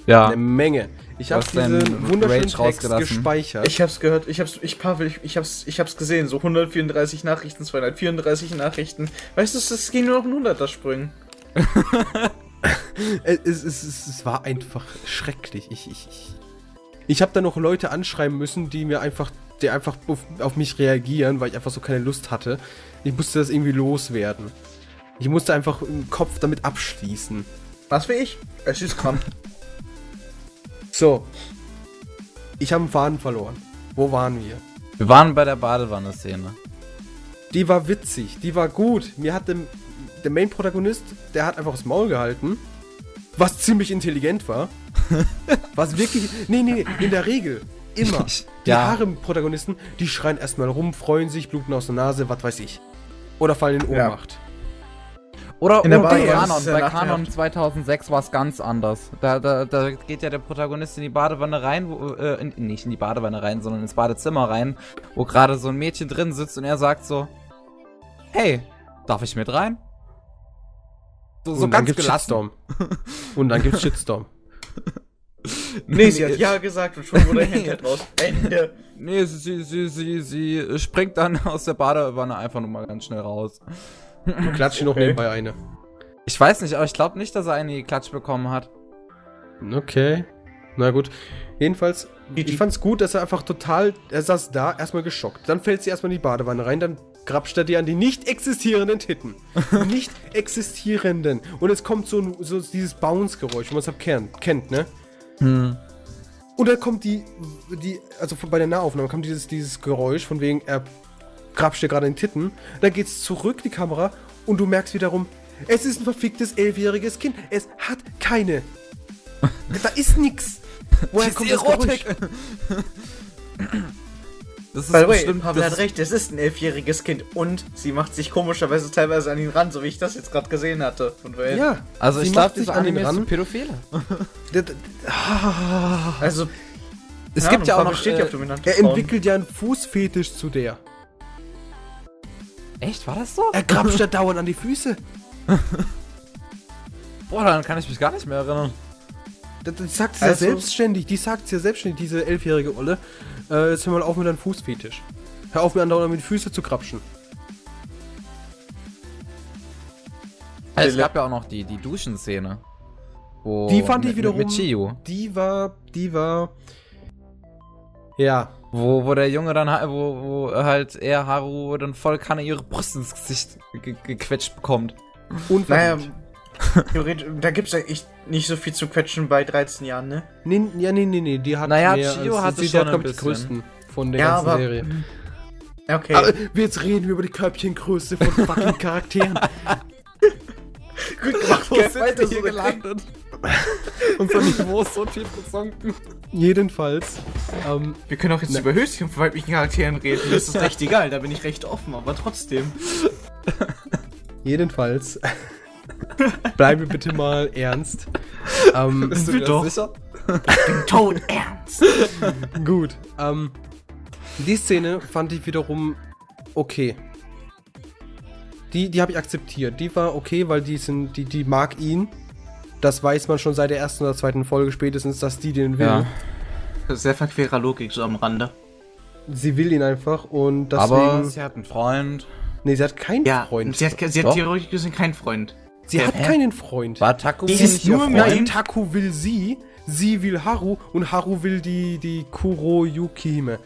Ja. Eine Menge. Ich habe diesen wunderschönen Rage Text gespeichert. Ich hab's gehört, ich hab's, ich Pavel, ich, ich hab's, ich hab's gesehen, so 134 Nachrichten, 234 Nachrichten. Weißt du, es ging nur noch in 100er Sprüngen. Es, es, es, es war einfach schrecklich. Ich, ich, ich, ich habe da noch Leute anschreiben müssen, die mir einfach, die einfach auf, auf mich reagieren, weil ich einfach so keine Lust hatte. Ich musste das irgendwie loswerden. Ich musste einfach im Kopf damit abschließen. Was für ich? Es ist krank. So. Ich habe einen Faden verloren. Wo waren wir? Wir waren bei der Badewanne-Szene. Die war witzig, die war gut. Mir hat dem, der Main-Protagonist, der hat einfach das Maul gehalten, was ziemlich intelligent war. was wirklich. Nee, nee, nee, in der Regel. Immer. Die Ja. Harem-Protagonisten, die schreien erstmal rum, freuen sich, bluten aus der Nase, was weiß ich. Oder fallen in Ja. Oder In der oder bei Kanon. ja Bei. Kanon 2006 war es ganz anders. Da, da, da geht ja der Protagonist in die Badewanne rein, wo, äh, in, nicht in die Badewanne rein, sondern ins Badezimmer rein, wo gerade so ein Mädchen drin sitzt und er sagt so, hey, darf ich mit rein? So, so Und dann ganz gibt's gelassen. Shitstorm. Und dann gibt's Shitstorm. Nee, sie hat ja gesagt und schon wurde der Handcat raus. Ende. Nee, sie, sie, sie, sie, sie springt dann aus der Badewanne einfach nur mal ganz schnell raus. Klatsch noch Okay. nebenbei eine. Ich weiß nicht, aber ich glaube nicht, dass er eine Klatsch bekommen hat. Okay. Na gut. Jedenfalls, Die- ich fand's gut, dass er einfach total, er saß da, erstmal geschockt. Dann fällt sie erstmal in die Badewanne rein, dann grapscht er dir an die nicht existierenden Titten. nicht existierenden. Und es kommt so, ein- so dieses Bounce-Geräusch, wo man es halt kennt, kennt, ne? Hm. Und dann kommt die, die, also von- bei der Nahaufnahme kommt dieses, dieses Geräusch, von wegen, er grapscht dir gerade in den Titten. Dann geht's zurück, die Kamera, und du merkst wiederum, es ist ein verficktes elfjähriges Kind. Es hat keine. da ist nix. Woher kommt das Geräusch? Das ist By the way, bestimmt. Pavel das hat recht, es ist ein elfjähriges Kind und sie macht sich komischerweise teilweise an ihn ran, so wie ich das jetzt gerade gesehen hatte. Und weil, Ja. Also sie ich macht glaube, sich dieser an ihn Anime ist ran. Pädophile. Ah. Also, Es gibt ja auch noch... Äh, Er entwickelt ja einen Fußfetisch zu der. Echt, war das so? Er grapscht ja dauernd an die Füße. Boah, dann kann ich mich gar nicht mehr erinnern. Das, das sagt sie ja Also- selbstständig. Die sagt sie ja selbstständig, diese elfjährige Olle. Äh, jetzt hör mal auf mit deinem Fußfetisch. Hör auf, mir andauernd mit den Füße zu krapschen. Also, es gab ja auch noch die, die Duschenszene. Wo Die fand ich wiederum- Mit, mit Chiyu. Die war, die war. Ja. Wo, wo der Junge dann, wo, wo halt er, Haru, dann voll Kanne ihre Brust ins Gesicht ge gequetscht bekommt. Naja, Unverdient. theoretisch, da gibt's ja echt nicht so viel zu quetschen bei 13 Jahren, ne? Nee, ja, nee, nee, nee. Die hat Naja, mehr. Chio als- hatte sie schon hat, ein glaub ich, die größten von der Ja, ganzen aber- Serie. Ja, Okay. Aber jetzt reden wir über die Körbchengröße von fucking Charakteren. Gut gemacht, Wo sind weiter wir so hier gelandet? Unser Niveau ist so tief gesunken. Jedenfalls. Ähm, Wir können auch jetzt Ne. über weiblichen Charakteren reden. Mir ist das recht egal, da bin ich recht offen, aber trotzdem. jedenfalls. Bleibe bitte mal ernst. Ähm, Bist du wir dir doch. sicher? Bin tot ernst. Gut. Ähm, die Szene fand ich wiederum okay. Die, die habe ich akzeptiert. Die war okay, weil die sind, die, die mag ihn. Das weiß man schon seit der ersten oder zweiten Folge spätestens, dass die den will. Ja. Sehr verquerer Logik so am Rande. Sie will ihn einfach und deswegen. Aber sie hat einen Freund. nee, sie hat keinen Ja, Freund. sie hat, sie hat theoretisch gesehen keinen Freund. Sie hat Hä? keinen Freund. War Takumi Die ist nur Freund? Nein, Taku will sie, sie will Haru und Haru will die, die Kuro Yukihime.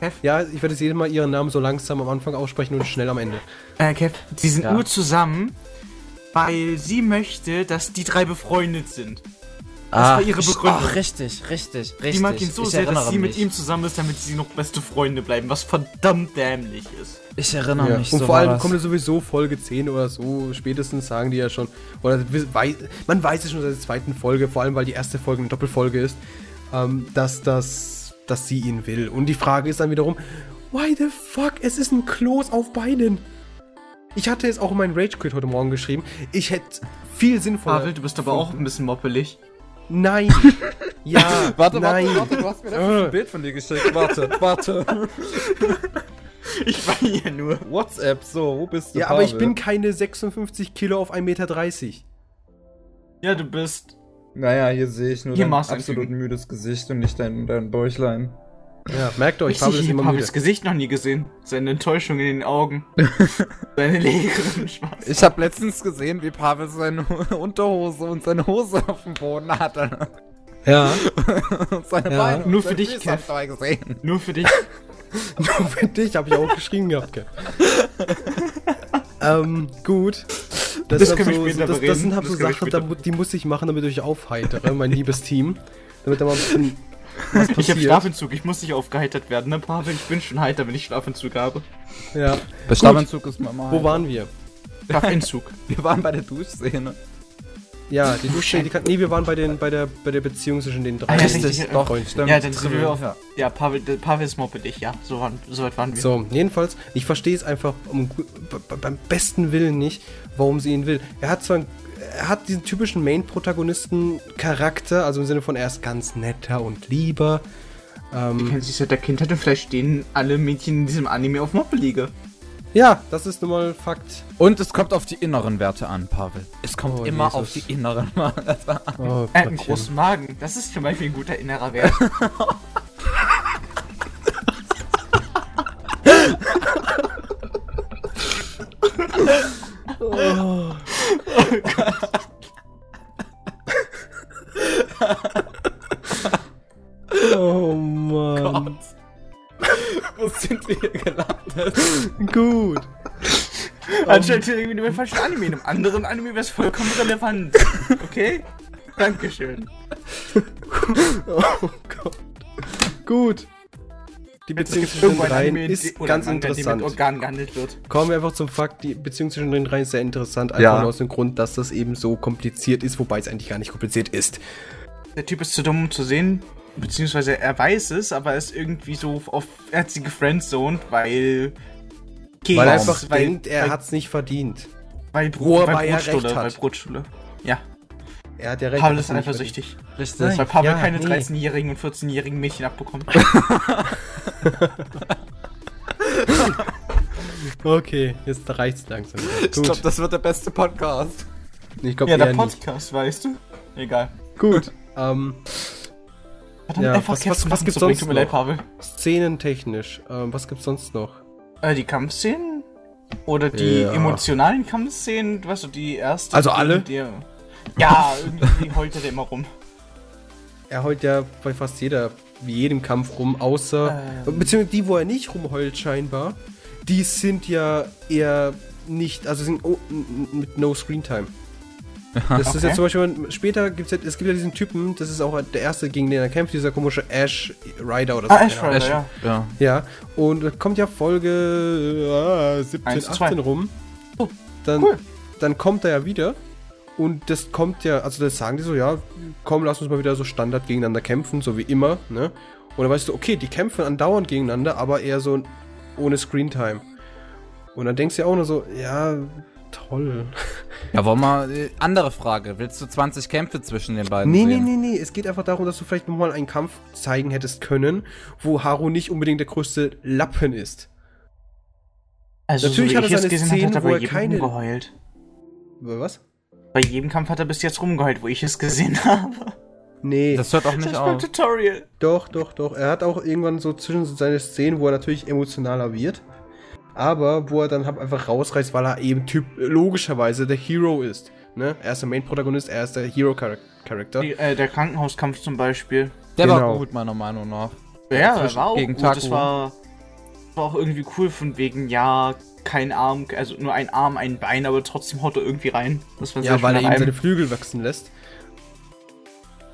Kev, Ja, ich werde jetzt jedes Mal ihren Namen so langsam am Anfang aussprechen und schnell am Ende. äh, Kev, die sind Ja. nur zusammen, weil sie möchte, dass die drei befreundet sind. Ah, war ihre Begründung. Ach, richtig, richtig, richtig. Die mag ihn so ich sehr, dass sie mit mich. ihm zusammen ist, damit sie noch beste Freunde bleiben, was verdammt dämlich ist. Ich erinnere Ja. mich. Und so vor allem das. kommt es sowieso Folge 10 oder so, spätestens sagen die ja schon, oder man weiß es schon seit der zweiten Folge, vor allem weil die erste Folge eine Doppelfolge ist, ähm, dass das dass sie ihn will. Und die Frage ist dann wiederum, why the fuck? Es ist ein Kloß auf Beinen. Ich hatte es auch in meinen Rage Quit heute Morgen geschrieben. Ich hätte viel sinnvoller. Pavel, du bist aber auch ein bisschen moppelig. Nein. ja. Warte, nein. warte, warte, du hast mir da ein Bild von dir geschickt. Warte, warte. Ich war hier nur. WhatsApp, so, wo bist du? Ja, aber ich Pavel? bin keine 56 Kilo auf 1,30 Meter. Ja, du bist. Naja, hier sehe ich nur Hier dein absolut müdes Gesicht und nicht dein, dein Bäuchlein. Ja, merkt euch, Ich Pavel habe ist immer müde. Pavels Gesicht noch nie gesehen. Seine Enttäuschung in den Augen. Seine leeren Spaß. Ich habe letztens gesehen, wie Pavel seine Unterhose und seine Hose auf dem Boden hatte. Ja. Und seine Ja. Beine. und Nur für dich, Kev. ich dabei gesehen. Nur für dich. Nur für dich habe ich auch geschrieben gehabt, gell. ähm, gut. Das, Das sind können wir so, später das, das sind halt so Das wir Sachen, die muss ich machen, damit ich euch aufheitere, mein liebes Team. Damit da mal ein bisschen. Ich habe Schlafentzug. Ich muss nicht aufgeheitert werden, ne, Pavel? Ich bin schon heiter, wenn ich Schlafentzug habe. Ja. Der Schlafentzug ist mal mal. Wo waren wir? Schlafentzug. Wir waren bei der Duschszene. Ja, die Duschszene, die kann. Nee, wir waren bei, den, bei, der, bei der Beziehung zwischen den drei. Ah, ja, Richtig, richtig, doch, stimmt. ja, dann sind wir auf. Ja. Ja, Pavel, der Pavel ist moppelig, ja. So, waren, so weit waren wir. So, jedenfalls, ich verstehe es einfach um, beim besten Willen nicht, warum sie ihn will. Er hat zwar einen- er hat diesen typischen Main-Protagonisten-Charakter, also im Sinne von er ist ganz netter und lieber. Du kennst dich seit der Kindheit und vielleicht stehen alle Mädchen in diesem Anime auf Moppelige. Ja, das ist nun mal Fakt. Und es kommt auf die inneren Werte an, Pavel. Es kommt Oh, immer Jesus. auf die inneren Werte an. Oh, Er hat einen Gottchen. großen Magen. Das ist zum Beispiel ein guter innerer Wert. Oh Mann. Wo sind wir hier gelandet? Gut. Anscheinend irgendwie nur falschen Anime. In einem anderen Anime wäre es vollkommen relevant. Okay? Dankeschön. Oh Gott. Gut. Die Beziehung zwischen den dreien ist oder ganz Manga, interessant. Organen gehandelt wird. Kommen wir einfach zum Fakt, die Beziehung zwischen den dreien ist sehr interessant, einfach Ja. nur aus dem Grund, dass das eben so kompliziert ist, wobei es eigentlich gar nicht kompliziert ist. Der Typ ist zu dumm, um zu sehen. Beziehungsweise er weiß es, aber er ist irgendwie so auf. Er hat sie gefriendzoned, weil. Okay, Weil er einfach weil, denkt, er hat es nicht verdient. Weil, Wobei weil er Brotschule, recht hat. Weil Brotschule. Ja, Er hat ja recht. Pavel ist eifersüchtig. Richtig. Weil Pavel Ja, keine nee. 13-jährigen und 14-jährigen Mädchen abbekommt. verdient. Okay, jetzt reicht's langsam. Ich glaube, Gut. das wird der beste Podcast. Ich glaube ja, der eher nicht. Podcast, weißt du? Egal. Gut. Ähm, Verdammt, Ja, einfach was- was- was gibt's sonst noch? Pavel. szenentechnisch. Ähm, was gibt's sonst noch? Äh, die Kampfszenen? Oder die Ja. emotionalen Kampfszenen? Weißt du, die erste? Also die- alle? Die, ja, irgendwie heult er immer rum. Er heult ja bei fast jeder, wie jedem Kampf rum, außer. Ähm. Beziehungsweise die, wo er nicht rumheult, scheinbar, die sind ja eher nicht, also sind oh, mit No Screen Time. Das ist ja Okay. zum Beispiel, später gibt es ja, es gibt ja diesen Typen, das ist auch der erste, gegen den er kämpft, dieser komische Ash Rider oder so. Ah, Ash Ahnung. Rider, ja. Ja. Ja, und da kommt ja Folge äh, 17, Eins, zwei. 18 rum. Oh, Dann, cool. dann kommt er ja wieder. Und das kommt ja, also das sagen die so, ja, komm, lass uns mal wieder so Standard gegeneinander kämpfen, so wie immer, ne? Und dann weißt du, okay, die kämpfen andauernd gegeneinander, aber eher so ohne Screentime. Und dann denkst du ja auch nur so, ja, toll. Ja, wollen wir. äh, Andere Frage. Willst du 20 Kämpfe zwischen den beiden Nee, nee, sehen? nee, nee. Es geht einfach darum, dass du vielleicht nochmal einen Kampf zeigen hättest können, wo Haru nicht unbedingt der größte Lappen ist. Also, Natürlich so wie hat er seine gesehen Szenen, wo er keine- rumgeheult. Was? Bei jedem Kampf hat er bis jetzt rumgeheult, wo ich es gesehen habe. Nee. Das hört auch nicht Das war auf. Tutorial. Doch, doch, doch. Er hat auch irgendwann so zwischen seine Szenen, wo er natürlich emotionaler wird. Aber wo er dann halt einfach rausreißt, weil er eben typ logischerweise der Hero ist. Ne? Er ist der Main-Protagonist, er ist der Hero-Charakter. Die, äh, der Krankenhauskampf zum Beispiel. Der war Genau. gut, meiner Meinung nach. Ja, Zwischen- war auch gegen gut. Das war, war auch irgendwie cool von wegen, ja, kein Arm, also nur ein Arm, ein Bein, aber trotzdem haut er irgendwie rein. Das war Ja, weil er eben seine. Flügel wachsen lässt.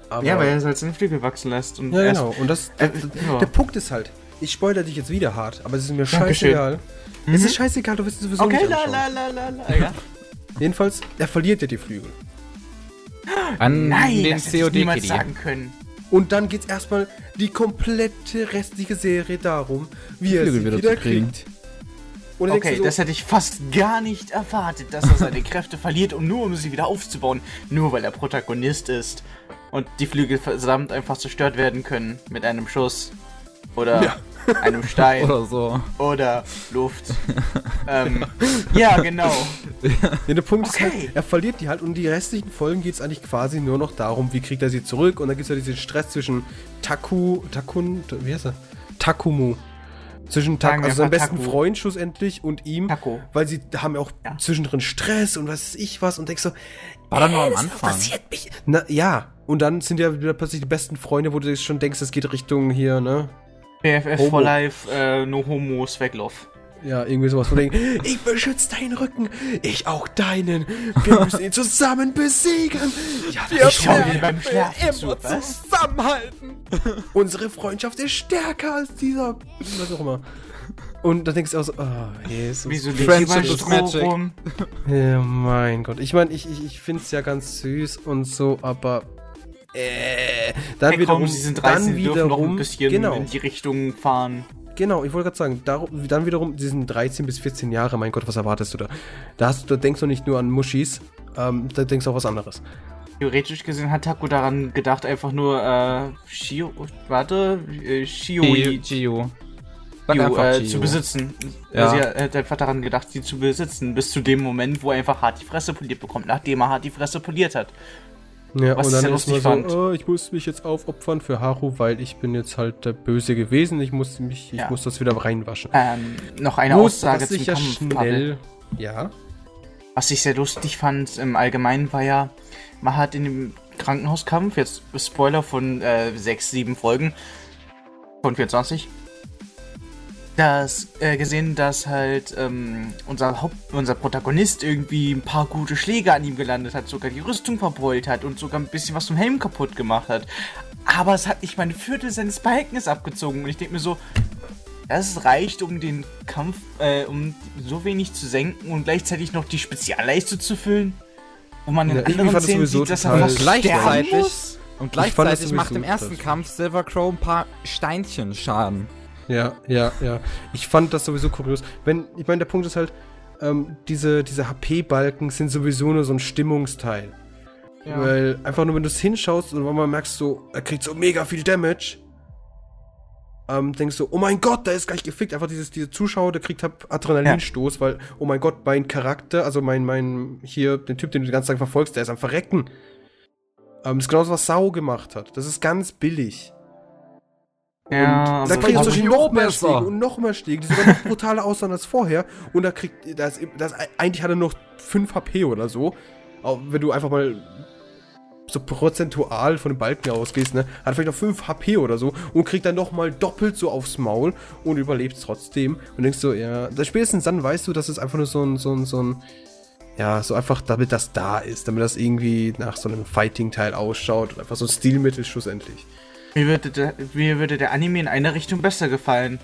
Aber Ja, weil er halt seine Flügel wachsen lässt. Und Ja, genau. Und das, Äh, das, ja. der Punkt ist halt, ich spoilere dich jetzt wieder hart, aber es ist mir scheißegal. Es ist scheißegal, du wirst es sowieso Okay, nicht la anschauen. la la la la. Ja. Jedenfalls, er verliert ja die Flügel. An Nein, den das hätte ich niemals COD-Kitty. sagen können. Und dann geht's erstmal die komplette restliche Serie darum, wie er sie wieder wieder kriegt. Okay, so, das hätte ich fast gar nicht erwartet, dass er seine Kräfte verliert und nur um sie wieder aufzubauen, nur weil er Protagonist ist und die Flügel verdammt einfach zerstört werden können mit einem Schuss oder Ja. einem Stein Oder so. oder Luft. ähm, ja, genau. Ja, der Punkt ist Okay. halt, er verliert die halt und die restlichen Folgen geht es eigentlich quasi nur noch darum, wie kriegt er sie zurück und dann gibt es ja diesen Stress zwischen Taku, Takun, wie heißt er? Takumu. Zwischen wir also seinem besten Taku. Freund schlussendlich und ihm, Taku. weil sie haben ja auch Ja. zwischendrin Stress und was weiß ich was und denkst so, War doch nur am das Anfang. passiert mich. Na ja, und dann sind ja wieder plötzlich die besten Freunde, wo du jetzt schon denkst, es geht Richtung hier, ne? BFF Homo. for Life, äh, no homo, Swegloff. Ja, irgendwie sowas von wegen, ich beschütze deinen Rücken, ich auch deinen. Wir müssen ihn zusammen besiegen. Ja, Ich schau dir beim Schlafen zu, was? zusammenhalten. Unsere Freundschaft ist stärker als dieser. Was auch immer. Und dann denkst du auch so, oh, Jesus. Wieso Friendship magic. rum? Ja, mein Gott. Ich meine, ich, ich, ich finde es ja ganz süß und so, aber. Äh, dann Hey, wiederum. komm, sie sind dann 13, die dürfen noch wiederum. ein bisschen genau, in die Richtung fahren. Genau, ich wollte gerade sagen, darum, dann wiederum, sind 13 bis 14 Jahre, mein Gott, was erwartest du da? Da, hast, du- da denkst du nicht nur an Muschis, ähm, da denkst du auch was anderes. Theoretisch gesehen hat Taku daran gedacht, einfach nur, äh, Shio, warte, äh, Shioi Gio. Sag Shio, einfach äh, Gio. zu besitzen. Ja. Sie hat einfach daran gedacht, sie zu besitzen, bis zu dem Moment, wo er einfach hart die Fresse poliert bekommt, nachdem er hart die Fresse poliert hat. Ja, Was und ich dann sehr ist lustig so, oh, ich muss mich jetzt aufopfern für Haru, weil ich bin jetzt halt der Böse gewesen. Ich muss mich, ich Ja. muss das wieder reinwaschen. Ähm, noch eine Gut, Aussage zum ich ja Kampf. Pavel. schnell. Ja. Was ich sehr lustig fand im Allgemeinen war ja, man hat in dem Krankenhauskampf, jetzt Spoiler von äh, 6, 7 Folgen von 24, das äh, gesehen, dass halt ähm, unser Haupt, unser Protagonist irgendwie ein paar gute Schläge an ihm gelandet hat, sogar die Rüstung verbeult hat und sogar ein bisschen was vom Helm kaputt gemacht hat. Aber es hat nicht mal ein Viertel seines Balkens abgezogen und ich denke mir so, das reicht, um den Kampf, äh, um so wenig zu senken und gleichzeitig noch die Spezialleiste zu füllen. Wo man in Ja, anderen Szenen sieht, dass er noch Gleichzeitig- muss. Und gleichzeitig macht im ersten. Kampf Silver Crow ein paar Steinchen Schaden. Ja, ja, ja. Ich fand das sowieso kurios. Wenn, ich meine, der Punkt ist halt, ähm, diese, diese HP-Balken sind sowieso nur so ein Stimmungsteil. Ja. Weil einfach nur, wenn du es hinschaust und man merkst so, er kriegt so mega viel Damage, ähm, denkst du, oh mein Gott, da ist gleich gefickt. Einfach dieses, diese Zuschauer, der kriegt halt Adrenalinstoß, weil, oh mein Gott, mein Charakter, also mein, mein, hier, den Typ, den du die ganze Zeit verfolgst, der ist am Verrecken. Ähm, das ist genauso, was Sau gemacht hat. Das ist ganz billig. Ja, Und da kriegst du noch noch mehr besser. Schläge und noch mehr Schläge, die sogar noch brutaler aussehen als vorher. Und da kriegt, das, das, eigentlich hat er noch 5 HP oder so. Auch wenn du einfach mal so prozentual von dem Balken ausgehst, ne, hat er vielleicht noch 5 HP oder so und kriegt dann noch mal doppelt so aufs Maul und überlebt trotzdem. Und denkst so, ja, da spätestens dann weißt du, dass es einfach nur so ein, so ein, so ein, ja, so einfach, damit das da ist, damit das irgendwie nach so einem Fighting-Teil ausschaut und einfach so ein Stilmittel schlussendlich. Mir, würde der, mir würde der Anime in einer Richtung besser gefallen.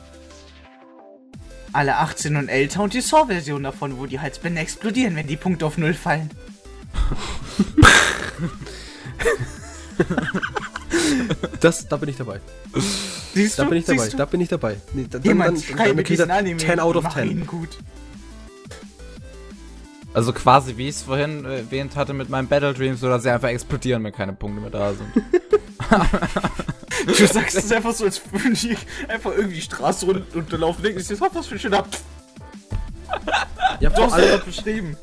Alle 18 und älter und die Saw-Version davon, wo die Halsbänder explodieren, wenn die Punkte auf Null fallen. Das, da bin ich dabei. Siehst Da du? bin ich dabei, da bin ich dabei. Nee, da, Jemand kriegt diesen er Anime 10 out of mach 10. ihn gut. Also quasi, wie ich es vorhin erwähnt hatte mit meinem Battle Dreams, so dass sie einfach explodieren, wenn keine Punkte mehr da sind. Du sagst es einfach so, als würden die einfach irgendwie die Straße rund unterlaufen. Denkst du, was für ein schöner. Ja, Du vor hast allem, es beschrieben.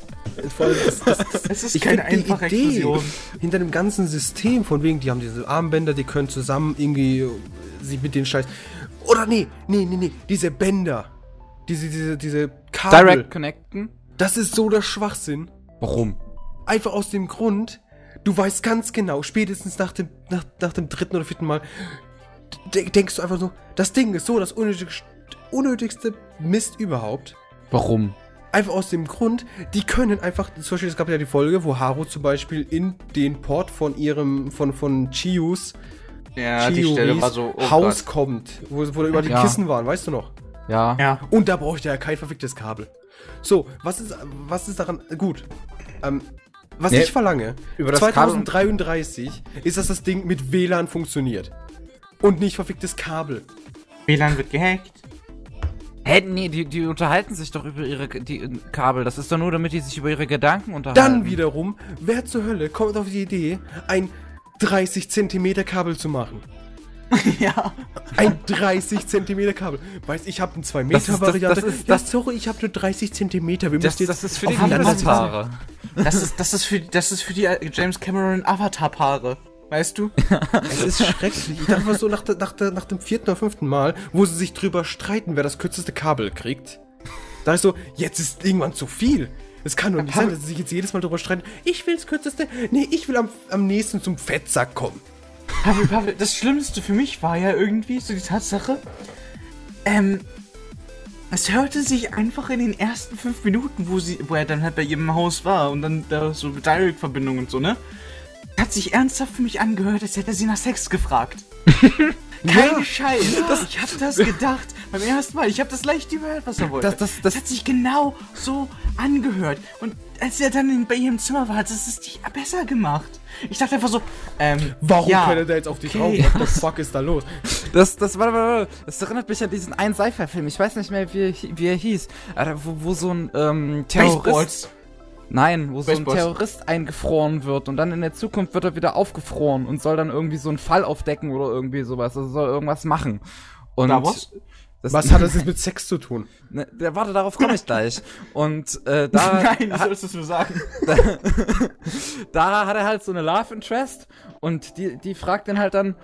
vor allem das, das, das, Es ist ich keine einfache Idee Explosion. hinter dem ganzen System, von wegen, die haben diese Armbänder, die können zusammen irgendwie sich mit den Scheiß. Oder nee, nee, nee, nee, diese Bänder. Diese, diese, diese Kabel. Direct connecten? Das ist so der Schwachsinn. Warum? Einfach aus dem Grund, du weißt ganz genau, spätestens nach dem, nach, nach dem dritten oder vierten Mal, de denkst du einfach so, das Ding ist so das unnötigste, unnötigste Mist überhaupt. Warum? Einfach aus dem Grund, die können einfach, zum Beispiel, es gab ja die Folge, wo Haru zum Beispiel in den Port von ihrem, von, von Chius, Ja, die Chiuris Stelle war so. Oh Haus Gott. kommt, wo, wo da über die Ja. Kissen waren, weißt du noch? Ja. Ja. Und da braucht er ja kein verficktes Kabel. So, was ist, was ist daran, gut, ähm, was Nee. ich verlange, Über das 2033, ist, dass das Ding mit WLAN funktioniert. Und nicht verficktes Kabel. WLAN wird gehackt. Hä, nee, die, die unterhalten sich doch über ihre die, äh, Kabel. Das ist doch nur, damit die sich über ihre Gedanken unterhalten. Dann wiederum, wer zur Hölle kommt auf die Idee, ein 30 Zentimeter Kabel zu machen? ja. Ein 30 Zentimeter Kabel. Weißt ich habe eine 2 Das ist- Meter das- Variante. das ist- ja, das- sorry, ich habe nur 30 Zentimeter. Wir Das, müssen das ist für die Liebespaare. Das ist, das ist für, das ist für die äh, James Cameron Avatar-Paare. Weißt du? Es ist schrecklich. Ich dachte mal so nach, nach, nach dem vierten oder fünften Mal, wo sie sich drüber streiten, wer das kürzeste Kabel kriegt. Da ist so, jetzt ist irgendwann zu viel. Es kann doch nicht sein, dass sie sich jetzt jedes Mal drüber streiten. Ich will das kürzeste. Nee, ich will am, am nächsten zum Fettsack kommen. Pavel, Pavel, das Schlimmste für mich war ja irgendwie so die Tatsache, ähm, es hörte sich einfach in den ersten fünf Minuten, wo sie, wo er dann halt bei ihrem Haus war und dann da so Direct-Verbindung und so, ne? Hat sich ernsthaft für mich angehört, als hätte er sie nach Sex gefragt. Kein Ja. Scheiß. ich hab das gedacht beim ersten Mal. Ich hab das leicht überhört, was er wollte. Das- das- das- hat sich genau so angehört. Und als er dann bei ihrem Zimmer war, hat es es dich besser gemacht. Ich dachte einfach so, ähm, Warum ja, kann er da jetzt auf dich okay. drauf? What the fuck ist da los? Das, das, warte, warte. Das erinnert mich an diesen einen Sci-Fi-Film. Ich weiß nicht mehr, wie, wie er hieß. Alter, wo, wo so ein ähm, Terrorist. Baseballs. Nein, wo so ein Baseballs. Terrorist eingefroren wird und dann in der Zukunft wird er wieder aufgefroren und soll dann irgendwie so einen Fall aufdecken oder irgendwie sowas. Also soll irgendwas machen. Und Star Wars? Das, Was hat das jetzt mit Sex zu tun? Ne, warte, darauf komme ich gleich. Und äh, da, Nein, das sollst du nur sagen. da hat er halt so eine Love Interest und die, die fragt dann halt dann,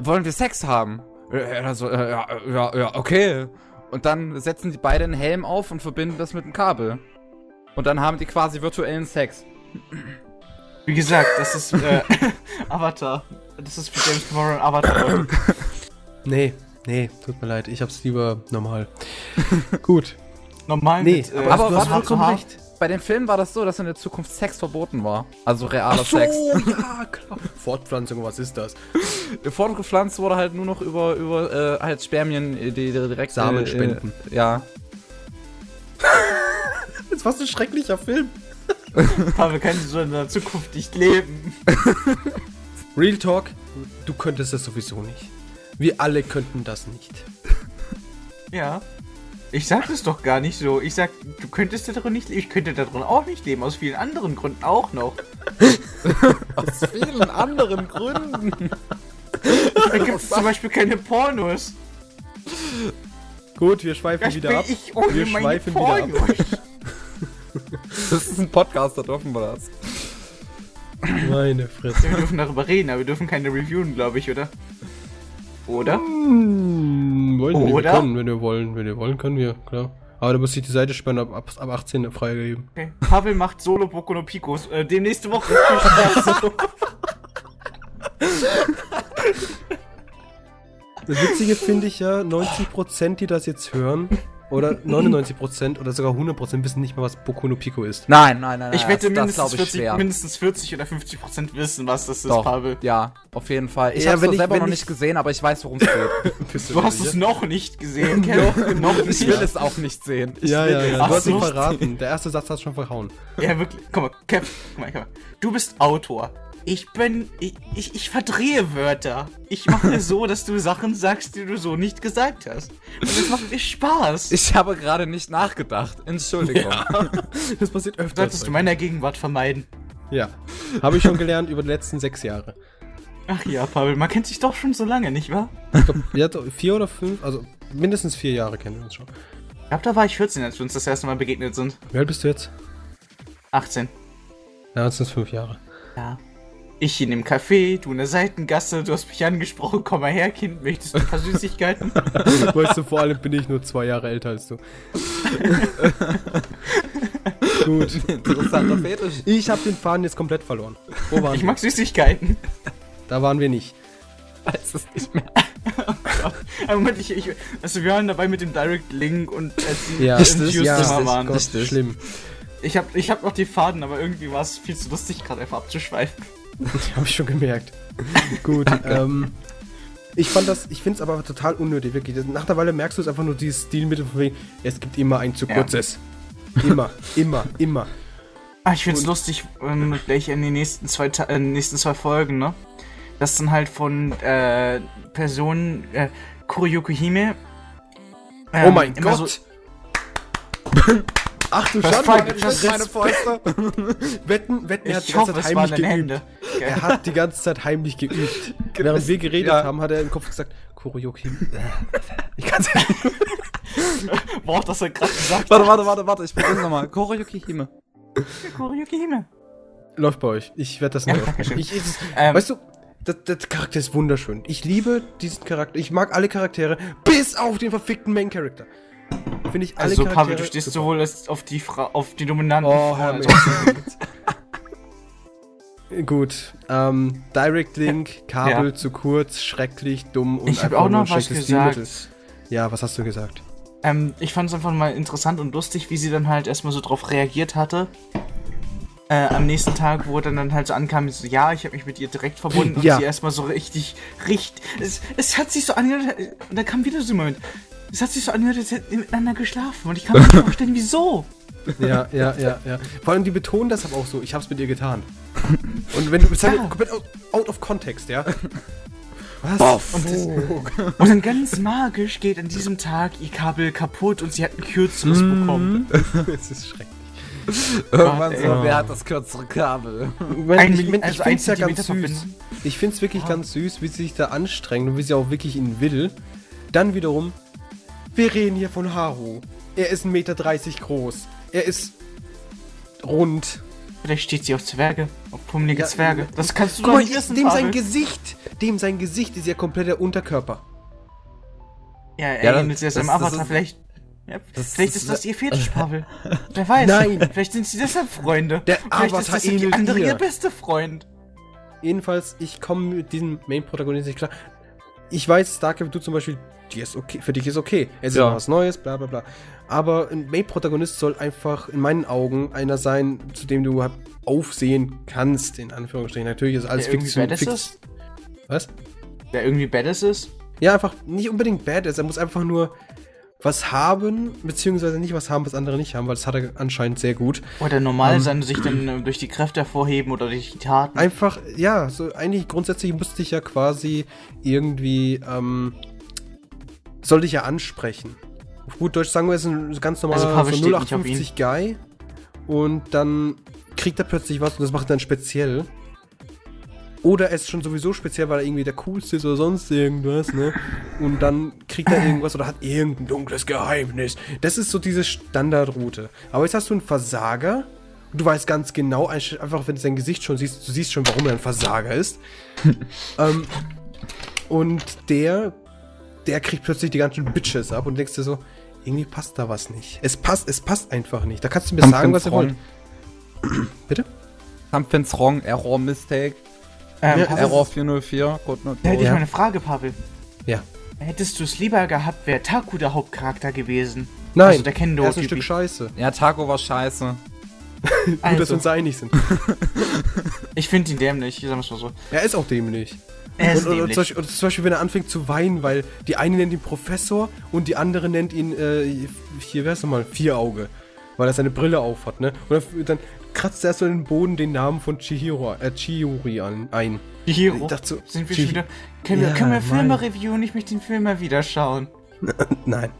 wollen wir Sex haben? Äh, Er so, äh, ja, ja, ja, okay. Und dann setzen die beide einen Helm auf und verbinden das mit einem Kabel. Und dann haben die quasi virtuellen Sex. Wie gesagt, das ist äh, Avatar. Das ist für James Cameron Avatar. Nee, nee, tut mir leid. Ich hab's lieber normal. Gut. Normal Nee, mit, äh, aber, aber du hast vollkommen recht. Bei dem Film war das so, dass in der Zukunft Sex verboten war. Also realer Ach so, Sex. ja, klar. Fortpflanzung, was ist das? Fortgepflanzt wurde halt nur noch über, über äh, halt Spermien, äh, die, die direkt Samen äh, spenden. Äh, ja. Das war so ein schrecklicher Film. Pavel kann so in der Zukunft nicht leben. Real Talk, du könntest das sowieso nicht. Wir alle könnten das nicht. Ja. Ich sag das doch gar nicht so. Ich sag, du könntest darin nicht leben. Ich könnte darin auch nicht leben. Aus vielen anderen Gründen auch noch. Aus vielen anderen Gründen. Da gibt es zum Beispiel keine Pornos. Gut, wir schweifen Das wieder bin ab. ich ohne Wir meine schweifen wieder ab. Pornos. Das ist ein Podcast, da dürfen wir das. Meine Fresse. Wir dürfen darüber reden, aber wir dürfen keine reviewen, glaube ich, oder? Oder? Hm, wollen wir, Oder? können, wenn wir wollen. Wenn wir wollen, können wir, klar. Aber da muss ich die Seite sperren, ab, ab, ab 18 freigeben. Okay. Pavel macht Solo Boku no Picos. Äh, demnächste Woche. Das Witzige finde ich ja, 90% die das jetzt hören, oder 99% oder sogar 100% wissen nicht mal, was Boku no Pico ist. Nein, nein, nein. Ich wette, das, mindestens, glaub ich 40, schwer. mindestens 40 oder 50 Prozent wissen, was das ist, Doch, Pavel. ja, auf jeden Fall. Ich Ja, habe es selber noch ich- nicht gesehen, aber ich weiß, worum es geht. Du hast es noch nicht gesehen, Ken. noch nicht. ich will es auch nicht sehen. Ich Ja, will ja, ja. Du hast ihn verraten. Der erste Satz hat schon verhauen. Ja, wirklich. Guck mal, Kev, guck mal, guck mal. Du bist Autor. Ich bin. Ich, ich, ich verdrehe Wörter. Ich mache so, dass du Sachen sagst, die du so nicht gesagt hast. Und das macht mir Spaß. Ich habe gerade nicht nachgedacht. Entschuldigung. Das passiert öfter. Solltest du meiner Gegenwart vermeiden. Ja. Habe ich schon gelernt über die letzten sechs Jahre. Ach ja, Pavel, man kennt sich doch schon so lange, nicht wahr? Ich glaube, ja, doch, vier oder fünf, also mindestens vier Jahre kennen wir uns schon. Ich glaube, da war ich 14, als wir uns das erste Mal begegnet sind. Wie alt bist du jetzt? 18. Ja, es sind fünf Jahre. Ja. Ich in dem Café, du in der Seitengasse, du hast mich angesprochen, komm mal her, Kind, möchtest du ein paar Süßigkeiten? Weißt du, vor allem bin ich nur zwei Jahre älter als du. Gut. Interessanter Fetisch. Ich habe den Faden jetzt komplett verloren. Wo waren Ich wir? mag Süßigkeiten. Da waren wir nicht. weiß es nicht mehr. Aber Moment, ich, ich, also wir waren dabei mit dem Direct Link und als die Ja, Richtig, Fuse ja, richtig, waren. Gott, Richtig. schlimm. Ich hab, ich hab noch die Faden, aber irgendwie war es viel zu lustig, gerade einfach abzuschweifen. Habe ich schon gemerkt. Gut, ähm. Ich fand das, ich finde es aber total unnötig, wirklich. Nach der Weile merkst du es einfach nur dieses Stilmittel von wegen, es gibt immer ein zu Ja. kurzes. Immer, immer, immer. Ah, ich find's Und- lustig, ähm, gleich in den nächsten zwei, äh, nächsten zwei Folgen, ne? Das dann halt von äh, Personen, äh, Kuriyuki Hime. oh ähm, mein immer Gott! So, Ach du Das Schande, war- das das- ist meine Fäuste. wetten, wetten, er hat die ich ganze Zeit heimlich geübt. Hände. Er hat die ganze Zeit heimlich geübt. Während wir geredet Ja. haben, hat er im Kopf gesagt, Kuroyoki. Ich kann's ja nicht. Boah, das er gerade gesagt. Warte, warte, warte, warte, ich probier's nochmal. Koroyuki Hime. Kuriyuki Hime. Läuft bei euch. Ich werde das. Ich, ich, Ähm, weißt du, der, der Charakter ist wunderschön. Ich liebe diesen Charakter. Ich mag alle Charaktere, bis auf den verfickten Main Character. Finde ich alle Also, Charaktere. Pavel, du stehst super. sowohl als auf die Fra auf die dominanten Oh, Herr. Gut. Ähm, Direct Link, Kabel Ja. zu kurz, schrecklich, dumm und Ich habe auch noch was gesagt. Stilmittel. Ja, was hast du gesagt? Ähm, ich fand es einfach mal interessant und lustig, wie sie dann halt erstmal so drauf reagiert hatte. Äh, am nächsten Tag, wo dann, dann halt so ankam, so, ja, ich habe mich mit ihr direkt verbunden Ja. und sie erstmal so richtig, richtig, es, es hat sich so angehört, und da kam wieder so ein Moment, es hat sich so angehört, als hätten miteinander geschlafen und ich kann mir nicht vorstellen, wieso. Ja, ja, ja, ja. Vor allem die betonen das aber auch so, ich hab's mit dir getan. Und wenn du bist halt Ja. komplett out, out of context, ja? Was? Boff. Und, das, und dann ganz magisch geht an diesem Tag ihr Kabel kaputt und sie hat ein kürzeres Mhm. bekommen. Es ist schrecklich. Irgendwann Gott, so, wer hat das kürzere Kabel? Ich, Ein ich, ich also find's ein ja ganz süß. Ich find's wirklich Ja. ganz süß, wie sie sich da anstrengt und wie sie auch wirklich ihn will. Dann wiederum, wir reden hier von Haru. Er ist 1,30 Meter groß. Er ist rund. Vielleicht steht sie auf Zwerge, auf pummelige Ja, Zwerge. Das kannst du Guck doch mal, nicht wissen, dem sein Pavel. Gesicht, dem sein Gesicht ist ja komplett der Unterkörper. Ja, er Ja, ja, das- mit seinem das- das Avatar, ist- vielleicht. Ja, das vielleicht ist- ist das ihr Fetisch, Pavel. Wer weiß. Nein. Vielleicht sind sie deshalb Freunde. Der vielleicht ist Avatar das die ähnelt andere ihr. ihr bester Freund. Jedenfalls, ich komme mit diesem Main-Protagonisten nicht klar. Ich weiß, Starcraft, du zum Beispiel, die ist okay, für dich ist okay. Es ist Ja. was Neues, bla bla bla. Aber ein Main-Protagonist soll einfach in meinen Augen einer sein, zu dem du halt aufsehen kannst, in Anführungsstrichen. Natürlich ist alles Fiktion. Fix was? Der irgendwie badass ist? Ja, einfach nicht unbedingt badass. Er muss einfach nur was haben, beziehungsweise nicht was haben, was andere nicht haben, weil das hat er anscheinend sehr gut. Oder normal Ähm. sein, sich dann äh, durch die Kräfte hervorheben oder durch die Taten. Einfach, ja, so eigentlich grundsätzlich musste ich ja quasi irgendwie, ähm, sollte ich ja ansprechen. Auf gut Deutsch sagen wir, er ist ein ganz normaler Also Pavel so steht nicht auf 0850 Guy und dann kriegt er plötzlich was und das macht er dann speziell. Oder er ist schon sowieso speziell, weil er irgendwie der coolste ist oder sonst irgendwas, ne? Und dann kriegt er irgendwas oder hat irgendein dunkles Geheimnis. Das ist so diese Standardroute. Aber jetzt hast du einen Versager. und Du weißt ganz genau, einfach wenn du sein Gesicht schon siehst, du siehst schon, warum er ein Versager ist. ähm, und der, der kriegt plötzlich die ganzen Bitches ab und denkst dir so, irgendwie passt da was nicht. Es passt, es passt einfach nicht. Da kannst du mir sagen, was ihr wollt. Bitte? Something's wrong, Error Mistake, Ähm, Ja, Error 404, Code not da hätte ich Ja. mal eine Frage, Pavel. Ja. Hättest du es lieber gehabt, wäre Taku der Hauptcharakter gewesen? Nein, Also der er ist ein. Stück Scheiße. Ja, Taco war scheiße. Gut, dass wir Also, uns da einig sind. ich finde ihn dämlich, sagen wir es mal so. Er ist auch dämlich. Und, und, dämlich. zum Beispiel, und zum Beispiel, wenn er anfängt zu weinen, weil die eine nennt ihn Professor und die andere nennt ihn, äh, hier, wer ist nochmal, Vierauge. Weil er seine Brille aufhat, ne? Und dann, kratzt er erst so in den Boden den Namen von Chihiro, äh, Chihuri an, ein. Dachte so, Sind wir Chi- schon wieder. Können wir, Ja, können wir Filme reviewen? Ich möchte den Film mal wieder schauen. Nein.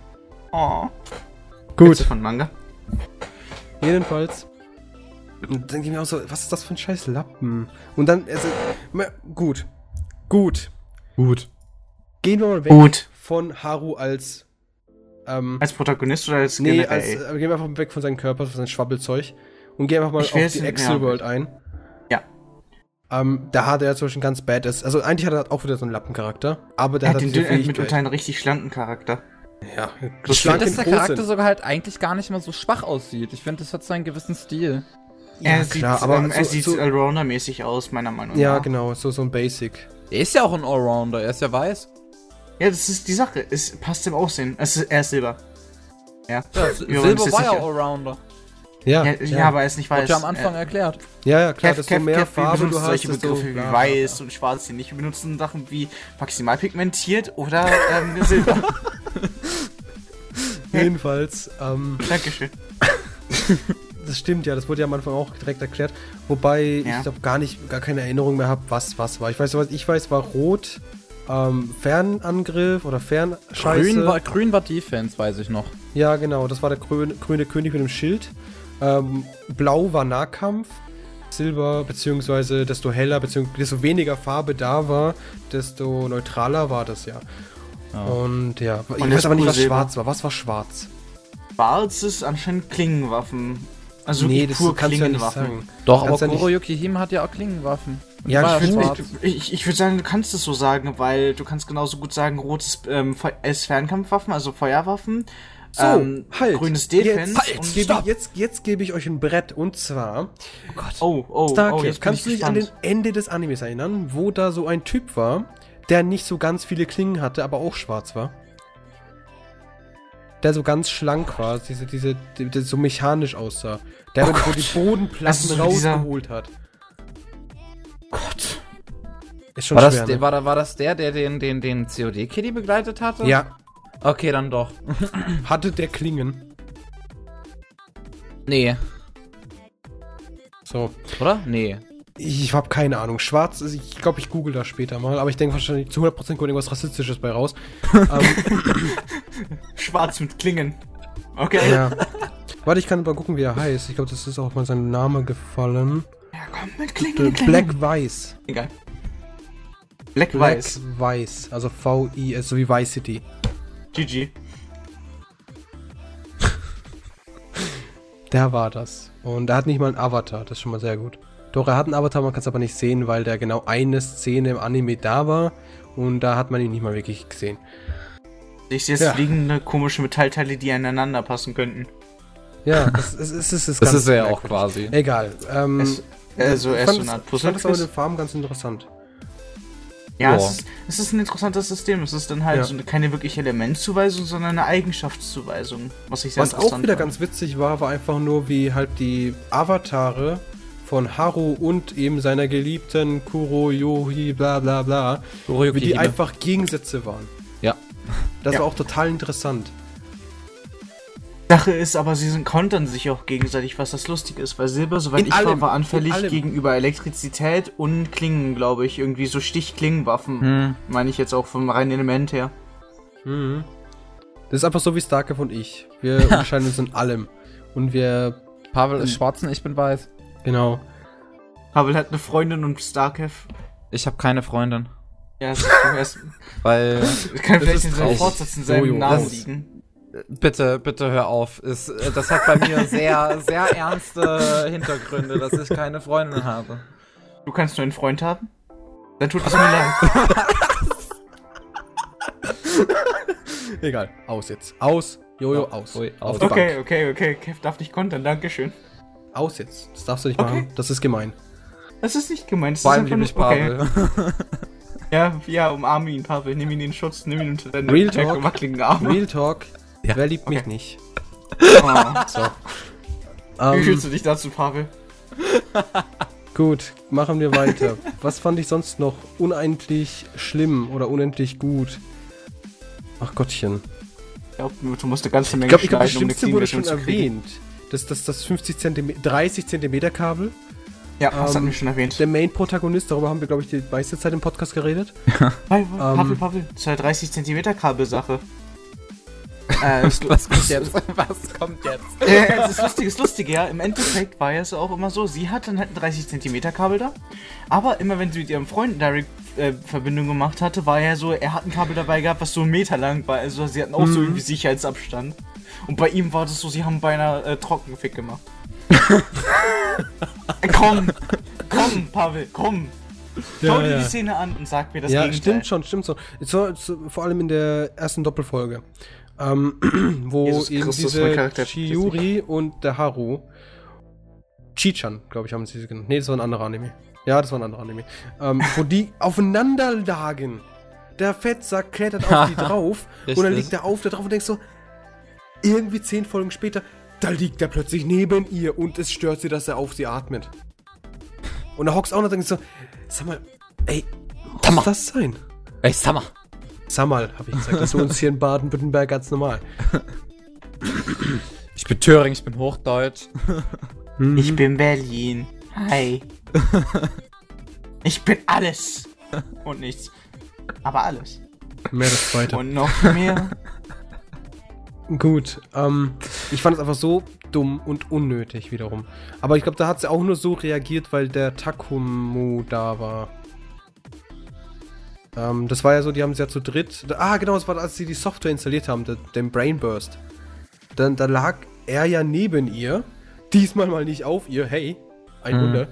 Oh. Gut, von Manga. jedenfalls. Und dann denke ich mir auch so, was ist das für ein scheiß Lappen? Und dann, also, gut. Gut. Gut. Gehen wir mal weg Gut. von Haru als, ähm, Als Protagonist oder als Nee, generell? als, äh, gehen wir einfach weg von seinem Körper, von seinem Schwabbelzeug und gehen einfach mal Ich auf die nicht, Excel ja. World ein. Ja. Ähm, da hat er zum Beispiel ganz badass, also eigentlich hat er auch wieder so einen Lappencharakter, aber der er hat hat den Fähigkeit. mitunter einen richtig schlanken Charakter. ja, Ich finde, dass der Charakter sind. sogar halt eigentlich gar nicht mal so schwach aussieht. Ich finde, das hat so einen gewissen Stil. Ja, er sieht, klar, aber ähm, er so- sieht so- Allrounder-mäßig aus, meiner Meinung Ja, nach. genau, so, so ein Basic. Er ist ja auch ein Allrounder, er ist ja weiß. Ja, das ist die Sache. Es passt im Aussehen. Es ist, er ist Silber. Ja. Ja, Silber war ja. Allrounder. Ja, Ja, ja, ja, aber er ist nicht weiß. Wurde ja am Anfang Äh, erklärt. ja, ja, klar, Kev, desto Kev, mehr Kev, wir Farbe du benutzen hast, solche Begriffe wie bla, bla, weiß und schwarz hier nicht. Wir benutzen Sachen wie maximal pigmentiert oder ähm, Silber. Jedenfalls, ähm, Dankeschön. das stimmt ja, das wurde ja am Anfang auch direkt erklärt. Wobei Ja. ich glaube gar nicht, gar keine Erinnerung mehr habe, was was war. Ich weiß, was ich weiß, war rot, ähm, Fernangriff oder Fernscheiße. Grün war, grün war Defense, weiß ich noch. Ja, genau, das war der grüne, grüne König mit dem Schild. Ähm, Blau war Nahkampf. Silber, beziehungsweise desto heller, beziehungsweise desto weniger Farbe da war, desto neutraler war das ja. Ja. Und ja, ich Und weiß aber nicht, was schwarz war. Was war schwarz? Schwarz ist anscheinend Klingenwaffen. Also nee, das pur kannst du ja nicht Klingenwaffen. sagen. Doch, aber Kannst ja nicht- Kuroyuki Hime hat ja auch Klingenwaffen. Und Ja, ich schwarz. Ich, ich würde sagen, du kannst es so sagen, weil du kannst genauso gut sagen, rotes ähm, Fe- ist Fernkampfwaffen, also Feuerwaffen. So, ähm, halt. Grünes Defense. Jetzt, und- jetzt, gebe ich, jetzt, jetzt gebe ich euch ein Brett und zwar Oh, oh, Starcade. oh, jetzt Kannst du dich an den Ende des Animes erinnern, wo da so ein Typ war, der nicht so ganz viele Klingen hatte, aber auch schwarz war? Der so ganz schlank war, diese, diese, die, der so mechanisch aussah. Der Oh so Gott. die Bodenplatten so dieser- rausgeholt hat. Gott. Ist schon War das, schwer, der, ne? war, da- war das der, der den, den, den COD-Kitty begleitet hatte? Ja, Okay, dann doch. hatte der Klingen. Nee. So. Oder? Nee. Ich habe keine Ahnung. Schwarz, ist- ich glaube, ich google das später mal, aber ich denke wahrscheinlich zu 100% kommt irgendwas Rassistisches bei raus. ähm, Schwarz mit Klingen. Okay. ja. Warte, ich kann mal gucken, wie er heißt. Ich glaube, das ist auch mal sein Name gefallen. Ja, komm, mit Klingen, mit Klingen. Black Weiß. Egal. Black, Black Weiß. Weiß. Also V-I-S, so wie Vice City. GG. Der war das. Und er hat nicht mal einen Avatar, das ist schon mal sehr gut. Doch, er hat einen Avatar, man kann es aber nicht sehen, weil der genau eine Szene im Anime da war. Und da hat man ihn nicht mal wirklich gesehen. Ich sehe jetzt Ja. fliegende komische Metallteile, die aneinander passen könnten. Ja, es, es, es, es ist Das ist er ja auch quasi. Egal. Ähm, Es, also, er ist fand so eine Art Ich fand das aber Puzzle. den Farben ganz interessant. Ja, es ist, es ist ein interessantes System. Es ist dann halt Ja. so eine, keine wirkliche Elementzuweisung, sondern eine Eigenschaftszuweisung. Was ich sehr Was auch interessant wieder fand. ganz witzig war, war einfach nur, wie halt die Avatare von Haru und eben seiner geliebten Kuroyohi bla bla bla, Kuroyuki wie die Hime. einfach Gegensätze waren. Ja. Das Ja. war auch total interessant. Sache ist aber, sie sind, kontern sich auch gegenseitig, was das lustig ist, weil Silber, soweit In ich war, allem, war in anfällig gegenüber Elektrizität und Klingen, glaube ich. Irgendwie so Stichklingenwaffen, Hm. meine ich jetzt auch vom reinen Element her. Mhm. Das ist einfach so wie Starkev und ich. Wir unterscheiden uns in allem. Und wir, Pavel ist schwarz und ich bin weiß. Genau. Pavel hat eine Freundin und Starkev. Ich habe keine Freundin. Ja, es ist, es Weil. kann Das vielleicht in seinem. Fortsatz in So, seinem Namen das- liegen. Bitte, bitte hör auf. Es, äh, das hat bei mir sehr, sehr ernste Hintergründe, dass ich keine Freundin habe. Du kannst nur einen Freund haben? Dann tut es mir leid. Egal. Aus jetzt. Aus. Jojo, aus. Ui, aus. Okay, okay, okay. Kev darf dich kontern, Dankeschön. Aus jetzt. Das darfst du nicht Okay. machen. Das ist gemein. Das ist nicht gemeint. Das Vor ist allem einfach liebe ich Pavel. Ja, ja, umarme ihn, Pavel. Nimm ihn in den Schutz, nimm ihn unter deine Real Talk. wackeligen Arme. Real Talk. Ja. Wer liebt mich Okay. nicht? Oh. So. Wie Ähm, fühlst du dich dazu, Pavel? Gut, machen wir weiter. Was fand ich sonst noch unendlich schlimm oder unendlich gut? Ach Gottchen. Ich glaub, du musst eine ganze Ich Menge glaube, ich glaub, das schneiden, um eine Schlimmste wurde schon erwähnt. Das, das, das 50 Zentimeter, 30 Zentimeter Kabel. Ja, das Ähm, hatten wir schon erwähnt. Der Main-Protagonist, darüber haben wir, glaube ich, die meiste Zeit im Podcast geredet. Pavel, Pavel, ähm, Pavel, das ist eine 30 cm Kabelsache. äh, Was kommt jetzt? Was kommt jetzt? äh, das ist lustig, Lustige, ja. Im Endeffekt war es auch immer so, sie hat dann halt ein 30 cm Kabel da. Aber immer wenn sie mit ihrem Freund Direct äh, Verbindung gemacht hatte, war ja so, er hat ein Kabel dabei gehabt, was so einen Meter lang war. Also sie hatten auch so Mhm. irgendwie Sicherheitsabstand. Und bei ihm war das so, sie haben beinahe äh, Trockenfick gemacht. äh, komm, komm, Pavel, komm. Schau Ja, dir ja. die Szene an und sag mir das ja, Gegenteil. stimmt schon, stimmt schon. So, so, vor allem in der ersten Doppelfolge. Ähm, wo Jesus eben Christus, diese Charakter. Chiyuri und der Haru Chichan, glaube ich, haben sie genannt. Nee, das war ein anderer Anime. Ja, das war ein anderer Anime. Ähm, wo die aufeinander lagen. Der Fettsack klettert auf die drauf und dann liegt er auf da drauf und denkst so, irgendwie zehn Folgen später, da liegt er plötzlich neben ihr und es stört sie, dass er auf sie atmet. Und da hockst auch noch und denkst so, sag mal, ey, muss mal. das sein? Ey, Summer. Sag mal, habe ich gesagt. Das ist für uns hier in Baden-Württemberg ganz normal. Ich bin Thüringen, ich bin Hochdeutsch. Mhm. Ich bin Berlin. Hi. ich bin alles. Und nichts. Aber alles. Mehr das zweite. Und noch mehr. Gut, ähm, ich fand es einfach so dumm und unnötig wiederum. Aber ich glaube, da hat sie auch nur so reagiert, weil der Takumu da war. Ähm, das war ja so, die haben es ja zu dritt. Ah, genau, das war, als sie die Software installiert haben, den, den Brainburst. Dann, da lag er ja neben ihr. Diesmal mal nicht auf ihr, hey. Ein Mhm. Wunder.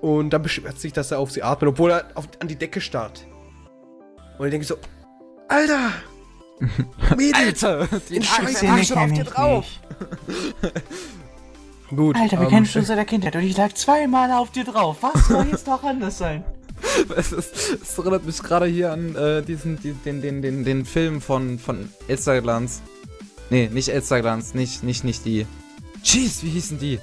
Und dann beschwert sich, dass er auf sie atmet, obwohl er auf, an die Decke starrt. Und ich denke so, Alter! Mädel! Alter, die In Scheiße, mach schon auf dir drauf. Gut. Alter, wir ähm, kennen schon seit der Kindheit und ich lag zweimal auf dir drauf. Was soll jetzt noch anders sein? Es, ist, es erinnert mich gerade hier an äh, diesen, die, den, den, den, den Film von, von Elster Glanz. Nee, nicht Elster Glanz, nicht, nicht, nicht die. Jeez, wie hießen die?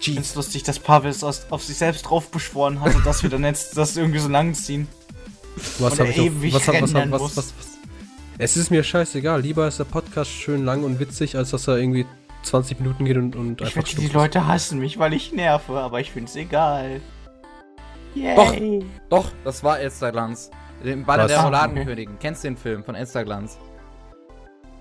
Ich find's lustig, dass Pavel es auf sich selbst drauf beschworen hatte, dass wir dann jetzt das irgendwie so lang ziehen. Was Und habe ich auf, ewig was, was, was, muss. was, was, Es ist mir scheißegal. Lieber ist der Podcast schön lang und witzig, als dass er irgendwie 20 Minuten geht und, und Ich einfach wette, die Leute hassen mich, weil ich nerve, aber ich find's egal. Yay. Doch. Doch, das war Elster Glanz. Im Banner Was? der Ah, Rouladenkönigin. Kennst du den Film von Elster Glanz?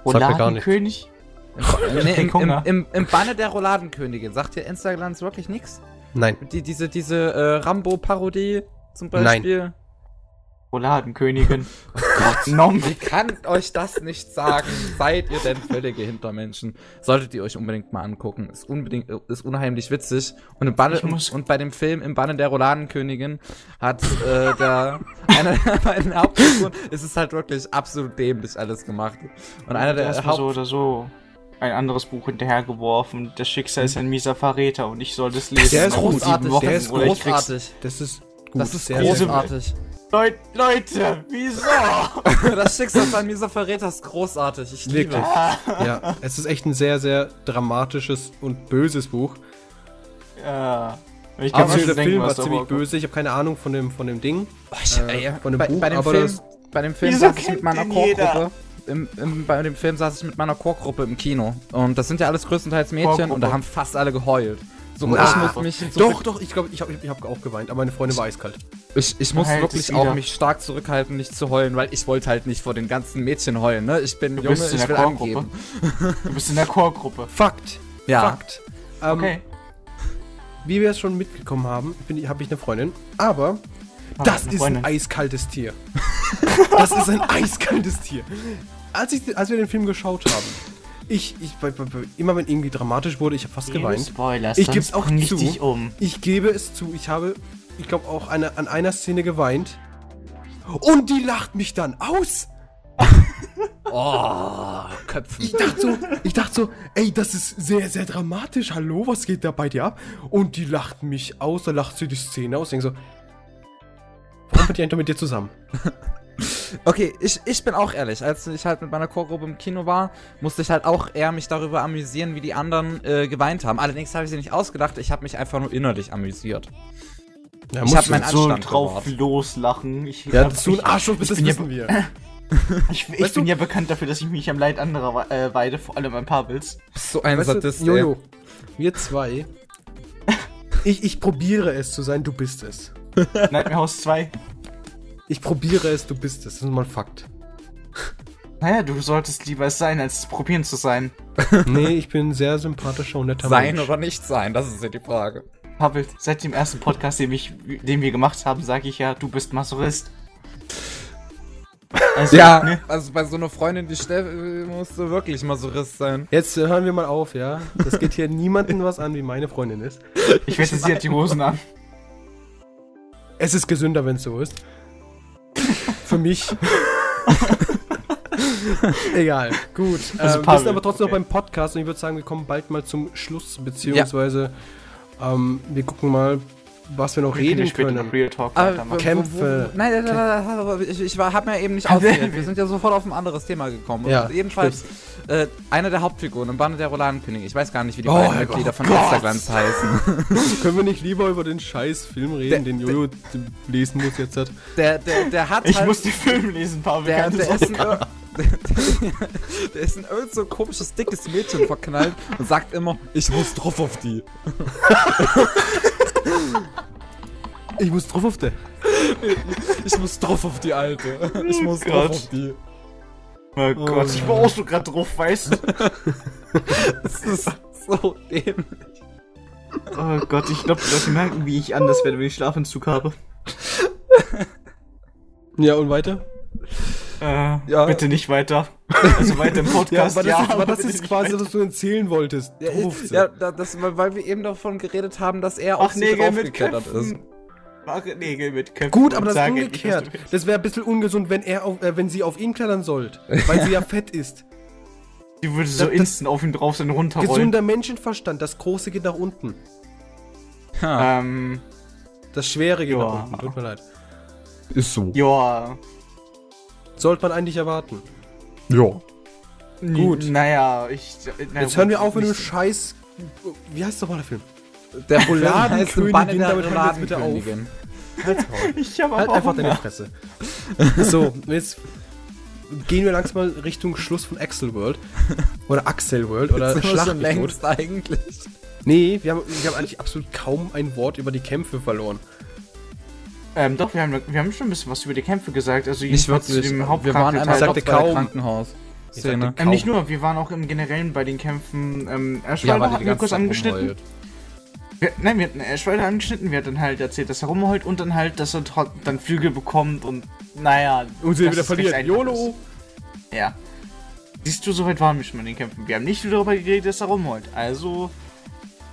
Sagt mir gar nichts. König? Im, nee, im, im, im, Im Banne der Rouladenkönigin. Sagt dir Elster Glanz wirklich nichts? Nein. Die, diese diese äh, Rambo-Parodie zum Beispiel? Rouladenkönigin. Gott. Nom. Wie kann euch das nicht sagen? Seid ihr denn völlige Hintermenschen? Solltet ihr euch unbedingt mal angucken. Ist unbedingt, ist unheimlich witzig. Und, im Banne, muss- und bei dem Film Im Banne der Rouladenkönigin hat äh, der einer der beiden Hauptfiguren, es ist halt wirklich absolut dämlich alles gemacht. Und einer der so Haupt oder so ein anderes Buch hinterhergeworfen. Das Schicksal ist ein mieser Verräter und ich soll das lesen. Der ist großartig, Wochen, der ist großartig. Das ist gut. Das ist sehr, großartig. Leut, Leute, wieso? Das Schicksal von mieser Verräter ist großartig. Ich liebe Wirklich. es. Ja, es ist echt ein sehr, sehr dramatisches und böses Buch. ja. Ich kann Aber mir der denken, Film war ziemlich böse. Ich habe keine Ahnung von dem, von dem Ding. Oh, ich, Äh, ey, von dem bei, Buch, bei dem aber Film, das- bei dem Film saß ich mit meiner? Chorgruppe. Im, im, bei dem Film saß ich mit meiner Chorgruppe im Kino. Und das sind ja alles größtenteils Mädchen Chorgruppe. und da haben fast alle geheult. So, Na, ich muss mich so Doch, doch, ich glaube, ich habe ich hab auch geweint, aber meine Freundin war eiskalt. Ich, ich muss Halt wirklich auch mich stark zurückhalten, nicht zu heulen, weil ich wollte halt nicht vor den ganzen Mädchen heulen, ne? Ich bin Du Junge, ich der will Chorgruppe. angeben. Du bist in der Chorgruppe. Fakt. Ja. Fakt. Ähm, Okay. Wie wir es schon mitbekommen haben, habe ich eine Freundin. Aber Ah, das ist Freundin. ein eiskaltes Tier. das ist ein eiskaltes Tier. Als, ich, als wir den Film geschaut haben, ich, ich immer wenn irgendwie dramatisch wurde, ich habe fast geweint. Spoilers, Ich sonst geb's auch zu. um. Ich gebe es zu, ich habe, ich glaube, auch eine, an einer Szene geweint. Und die lacht mich dann aus. Oh, Köpfen. Ich dachte so, ich dachte so, ey, das ist sehr, sehr dramatisch. Hallo, was geht da bei dir ab? Und die lacht mich aus, da lacht sie die Szene aus. Ich denke so, warum bin ich eigentlich mit dir zusammen? Okay, ich, ich bin auch ehrlich, als ich halt mit meiner Chorgruppe im Kino war, musste ich halt auch eher mich darüber amüsieren, wie die anderen äh, geweint haben. Allerdings habe ich sie nicht ausgedacht, ich habe mich einfach nur innerlich amüsiert. Ja, Ich musst hab du. mein so Anstand drauf gewahrt. loslachen. Ich, ja, dass du ein Arschloch bist, das bin ja- wissen wir. Ich, ich Weißt bin du- ja bekannt dafür, dass ich mich am Leid anderer äh, weide, vor allem an Pavels. So ein Weißt du, Sadist, ey. Jojo, wir zwei, ich, ich probiere es zu sein, du bist es. Nightmare House 2. Ich probiere es, du bist es. Das ist mal ein Fakt. Naja, du solltest lieber es sein, als es probieren zu sein. Nee, ich bin ein sehr sympathischer und netter Sein Mensch. oder nicht sein, das ist ja die Frage. Pavel, seit dem ersten Podcast, den, ich, den wir gemacht haben, sage ich ja, du bist Masochist. Also, Ja, ne? also bei so einer Freundin wie Steff äh, musst du wirklich Masochist sein. Jetzt äh, hören wir mal auf, ja? Das geht hier niemandem was an, wie meine Freundin ist. Ich wette, sie hat die Hosen an. Es ist gesünder, wenn es so ist. Für mich. Egal, gut. Also ähm, wir sind aber trotzdem okay. noch beim Podcast und ich würde sagen, wir kommen bald mal zum Schluss, beziehungsweise ähm, wir gucken mal, was wir noch Wir reden können. noch Real Talk Aber. Kämpfe. Wo, wo, nein, nein, nein, nein, nein, ich, ich habe mir eben nicht Ja, ausgewählt. wir- sind ja sofort auf ein anderes Thema gekommen. Ja, Und ebenfalls äh, einer der Hauptfiguren im Bande der Rouladenkönig. Ich weiß gar nicht, wie die Oh, beiden. Mitglieder von. Instaglanz heißen. Können wir nicht lieber über den scheiß Film reden, Der- den Jojo lesen muss jetzt? Hat? Der, der, der hat Ich halt, muss die Filme lesen, Pavel. der, der, ist ein, der ist in irgend so ein komisches, dickes Mädchen verknallt und sagt immer, ich muss drauf auf die. Ich muss drauf auf der. Ich muss drauf auf die Alte. Ich muss Gott. drauf auf die. Oh Gott, ich war auch so gerade drauf, weißt du? Das ist so dämlich. Oh Gott, ich glaube, die Leute merken, wie ich anders werde, wenn ich Schlafentzug habe. Ja, und weiter? Äh, Ja. bitte nicht weiter. Also weiter im Podcast, aber das, ist, aber das ist quasi, was du erzählen wolltest. Ja, ja da- das, weil wir eben davon geredet haben, dass er auf Ach, Nägel mit draufgeklettert ist. Köpfen. Mach Nägel mit Köpfen. Gut, aber das ist nicht, umgekehrt. willst. Das wäre ein bisschen ungesund, wenn er auf, äh, wenn sie auf ihn klettern sollte. Weil sie ja fett ist. Die würde so Das- instant auf ihn drauf sein und runterrollen. Gesunder Menschenverstand, das große geht nach unten. Ha, Ähm, Das Schwere geht Ja. nach unten. Tut mir leid. ist so. ja. Sollte man eigentlich erwarten. Ja. Gut. Naja, ich. Na, Jetzt hören wir auf mit dem nicht- Scheiß. Wie heißt doch mal der Film? Der der damit hören wir jetzt bitte auf. Rouladenkönigin. Ich habe Halt einfach deine Fresse. So, jetzt gehen wir langsam mal Richtung Schluss von Axel World. Oder Axel World oder wir Schlacht schon längst eigentlich. Nee, wir haben, wir haben eigentlich absolut kaum ein Wort über die Kämpfe verloren. Ähm, doch, wir haben, wir haben schon ein bisschen was über die Kämpfe gesagt. Also Nicht jedenfalls wirklich. zu dem Wir waren einmal Ich sagte kaum. Krankenhaus. Ich sagte ähm, nicht kaum. nur, wir waren auch im Generellen bei den Kämpfen. Ähm, Ja, Erschweiler weil die hatten wir kurz angeschnitten. rumheult. Wir, nein, wir hatten Erschweiler angeschnitten. Wir hatten halt erzählt, dass er rumheult und dann halt, dass er dann Flügel bekommt und naja. Und sie wieder verliert. YOLO! ist. Ja. Siehst du, soweit waren wir schon bei den Kämpfen. Wir haben nicht darüber geredet, dass er rumheult. Also,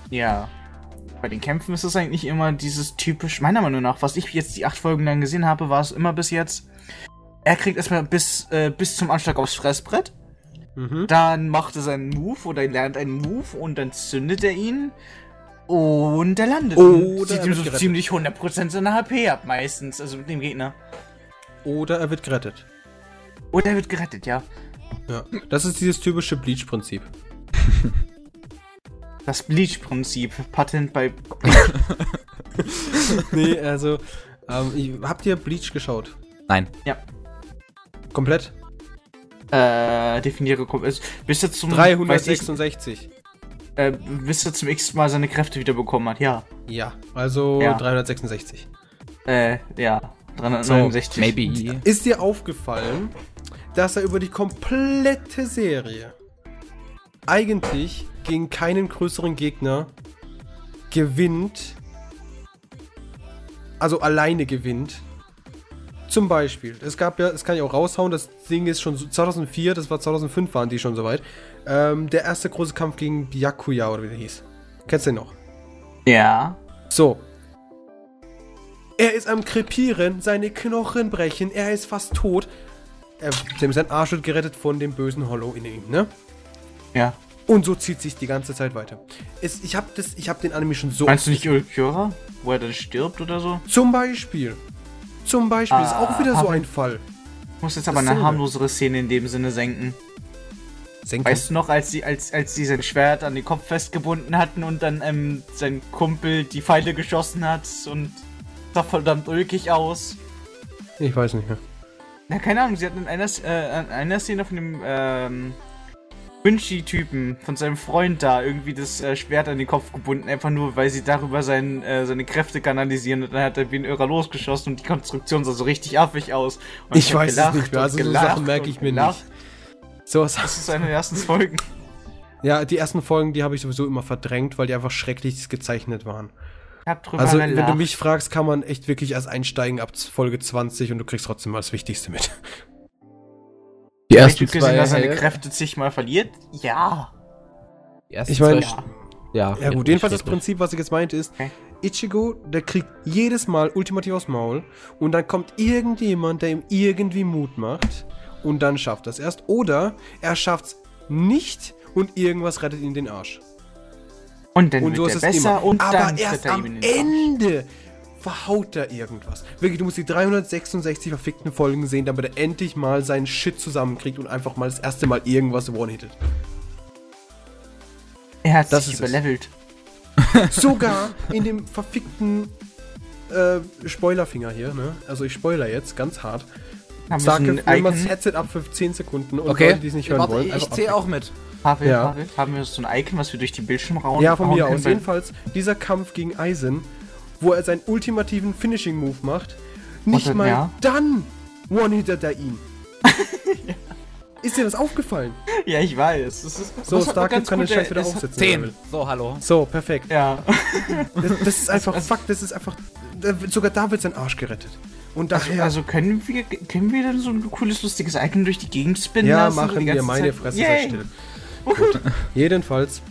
ja. Bei den Kämpfen ist es eigentlich immer dieses typisch, meiner Meinung nach, was ich jetzt die acht Folgen lang gesehen habe, war es immer bis jetzt. Er kriegt erstmal bis, äh, bis zum Anschlag aufs Fressbrett. Mhm. Dann macht er seinen Move oder er lernt einen Move und dann zündet er ihn. Und er landet. Oder er ihm so gerettet. ziemlich 100% seiner HP ab, meistens. Also mit dem Gegner. Oder er wird gerettet. Und er wird gerettet, ja. Ja. Das ist dieses typische Bleach-Prinzip. Das Bleach-Prinzip. Patent bei. nee, also. Ähm, ich- habt ihr Bleach geschaut? Nein. Komplett? Äh, definiere. kom- es- Bis er zum. weiß 366. Äh, bis er zum x Mal seine Kräfte wieder bekommen hat, ja. Ja, also Ja. 366. Äh, ja. 369. Maybe. Ist dir aufgefallen, dass er über die komplette Serie eigentlich gegen keinen größeren Gegner gewinnt, also alleine gewinnt? Zum Beispiel, es gab ja, das kann ich auch raushauen, das Ding ist schon so- 2004, das war 2005 waren die schon soweit, ähm, der erste große Kampf gegen Byakuya oder wie der hieß. Kennst du den noch? Ja. So. Er ist am Krepieren, seine Knochen brechen, er ist fast tot. Er, sein Arsch wird gerettet von dem bösen Hollow in ihm, ne? Ja. Und so zieht sich die ganze Zeit weiter. Es, ich habe hab den Anime schon so. Meinst du nicht Ulquiorra? Wo er dann stirbt oder so? Zum Beispiel. Zum Beispiel ist auch wieder so Ah. ein Fall. Ich muss jetzt aber eine harmlosere Szene in dem Sinne senken. Senken. Weißt du noch, als sie, als, als sie sein Schwert an den Kopf festgebunden hatten und dann ähm, sein Kumpel die Pfeile geschossen hat und sah verdammt ulkig aus? Ich weiß nicht mehr. Na, keine Ahnung, sie hatten in einer, äh, in einer Szene von dem ähm, Quincy-Typen, von seinem Freund da, irgendwie das äh, Schwert an den Kopf gebunden, einfach nur, weil sie darüber sein, äh, seine Kräfte kanalisieren und dann hat er wie ein Irrer losgeschossen und die Konstruktion sah so richtig affig aus. Und Ich weiß es nicht mehr, also so Sachen merke ich mir gelacht. nicht. So was. Das ist eine der ersten Folgen. Ja, die ersten Folgen, die habe ich sowieso immer verdrängt, weil die einfach schrecklich gezeichnet waren. Also, wenn gelacht. du mich fragst, kann man echt wirklich erst einsteigen ab Folge 20 und du kriegst trotzdem mal das Wichtigste mit. Die ersten gesehen, zwei dass seine Kräfte zigmal verliert? Ja. die ersten Ich meine- Ja. ja, Ja, gut, jedenfalls das. Prinzip, was ich jetzt meinte, ist, Okay. Ichigo, der kriegt jedes Mal ultimativ aufs Maul und dann kommt irgendjemand, der ihm irgendwie Mut macht und dann schafft er es erst. Oder er schafft's nicht und irgendwas rettet ihn den Arsch. Und dann Und so wird ist er es besser immer. und Aber dann erst er am ihm in den Arsch. Ende verhaut er irgendwas. Wirklich, du musst die 366 verfickten Folgen sehen, damit er endlich mal seinen Shit zusammenkriegt und einfach mal das erste Mal irgendwas one-hittet. Er hat Das sich ist es. überlevelt. Sogar in dem verfickten äh, Spoilerfinger hier, ne? Also ich spoiler jetzt ganz hart. Haben wir Sag mal das? Headset ab für 10 Sekunden und Okay, Leute, die es nicht hören warte, wollen. ich, zähle auch mit. Pavel, Ja. Pavel, haben wir so ein Icon, was wir durch die Bildschirmraum Ja, von mir aus. Jedenfalls, dieser Kampf gegen Eisen, wo er seinen ultimativen Finishing-Move macht, nicht mal ja. dann one-hittert er ihn. Ist dir das aufgefallen? Ja, ich weiß. Das ist, So, Starcraft ganz kann den Scheiß wieder aufsetzen. wenn er Zehn. will. So, hallo. So, perfekt. Ja. Das, das ist einfach Fakt, das ist einfach. da Sogar da wird sein Arsch gerettet. Und Also, daher. also können wir können wir dann so ein cooles, lustiges Icon durch die Gegend spinnen ja, lassen? machen wir meine Zeit? Fresse Yay. sei still. Gut. Jedenfalls,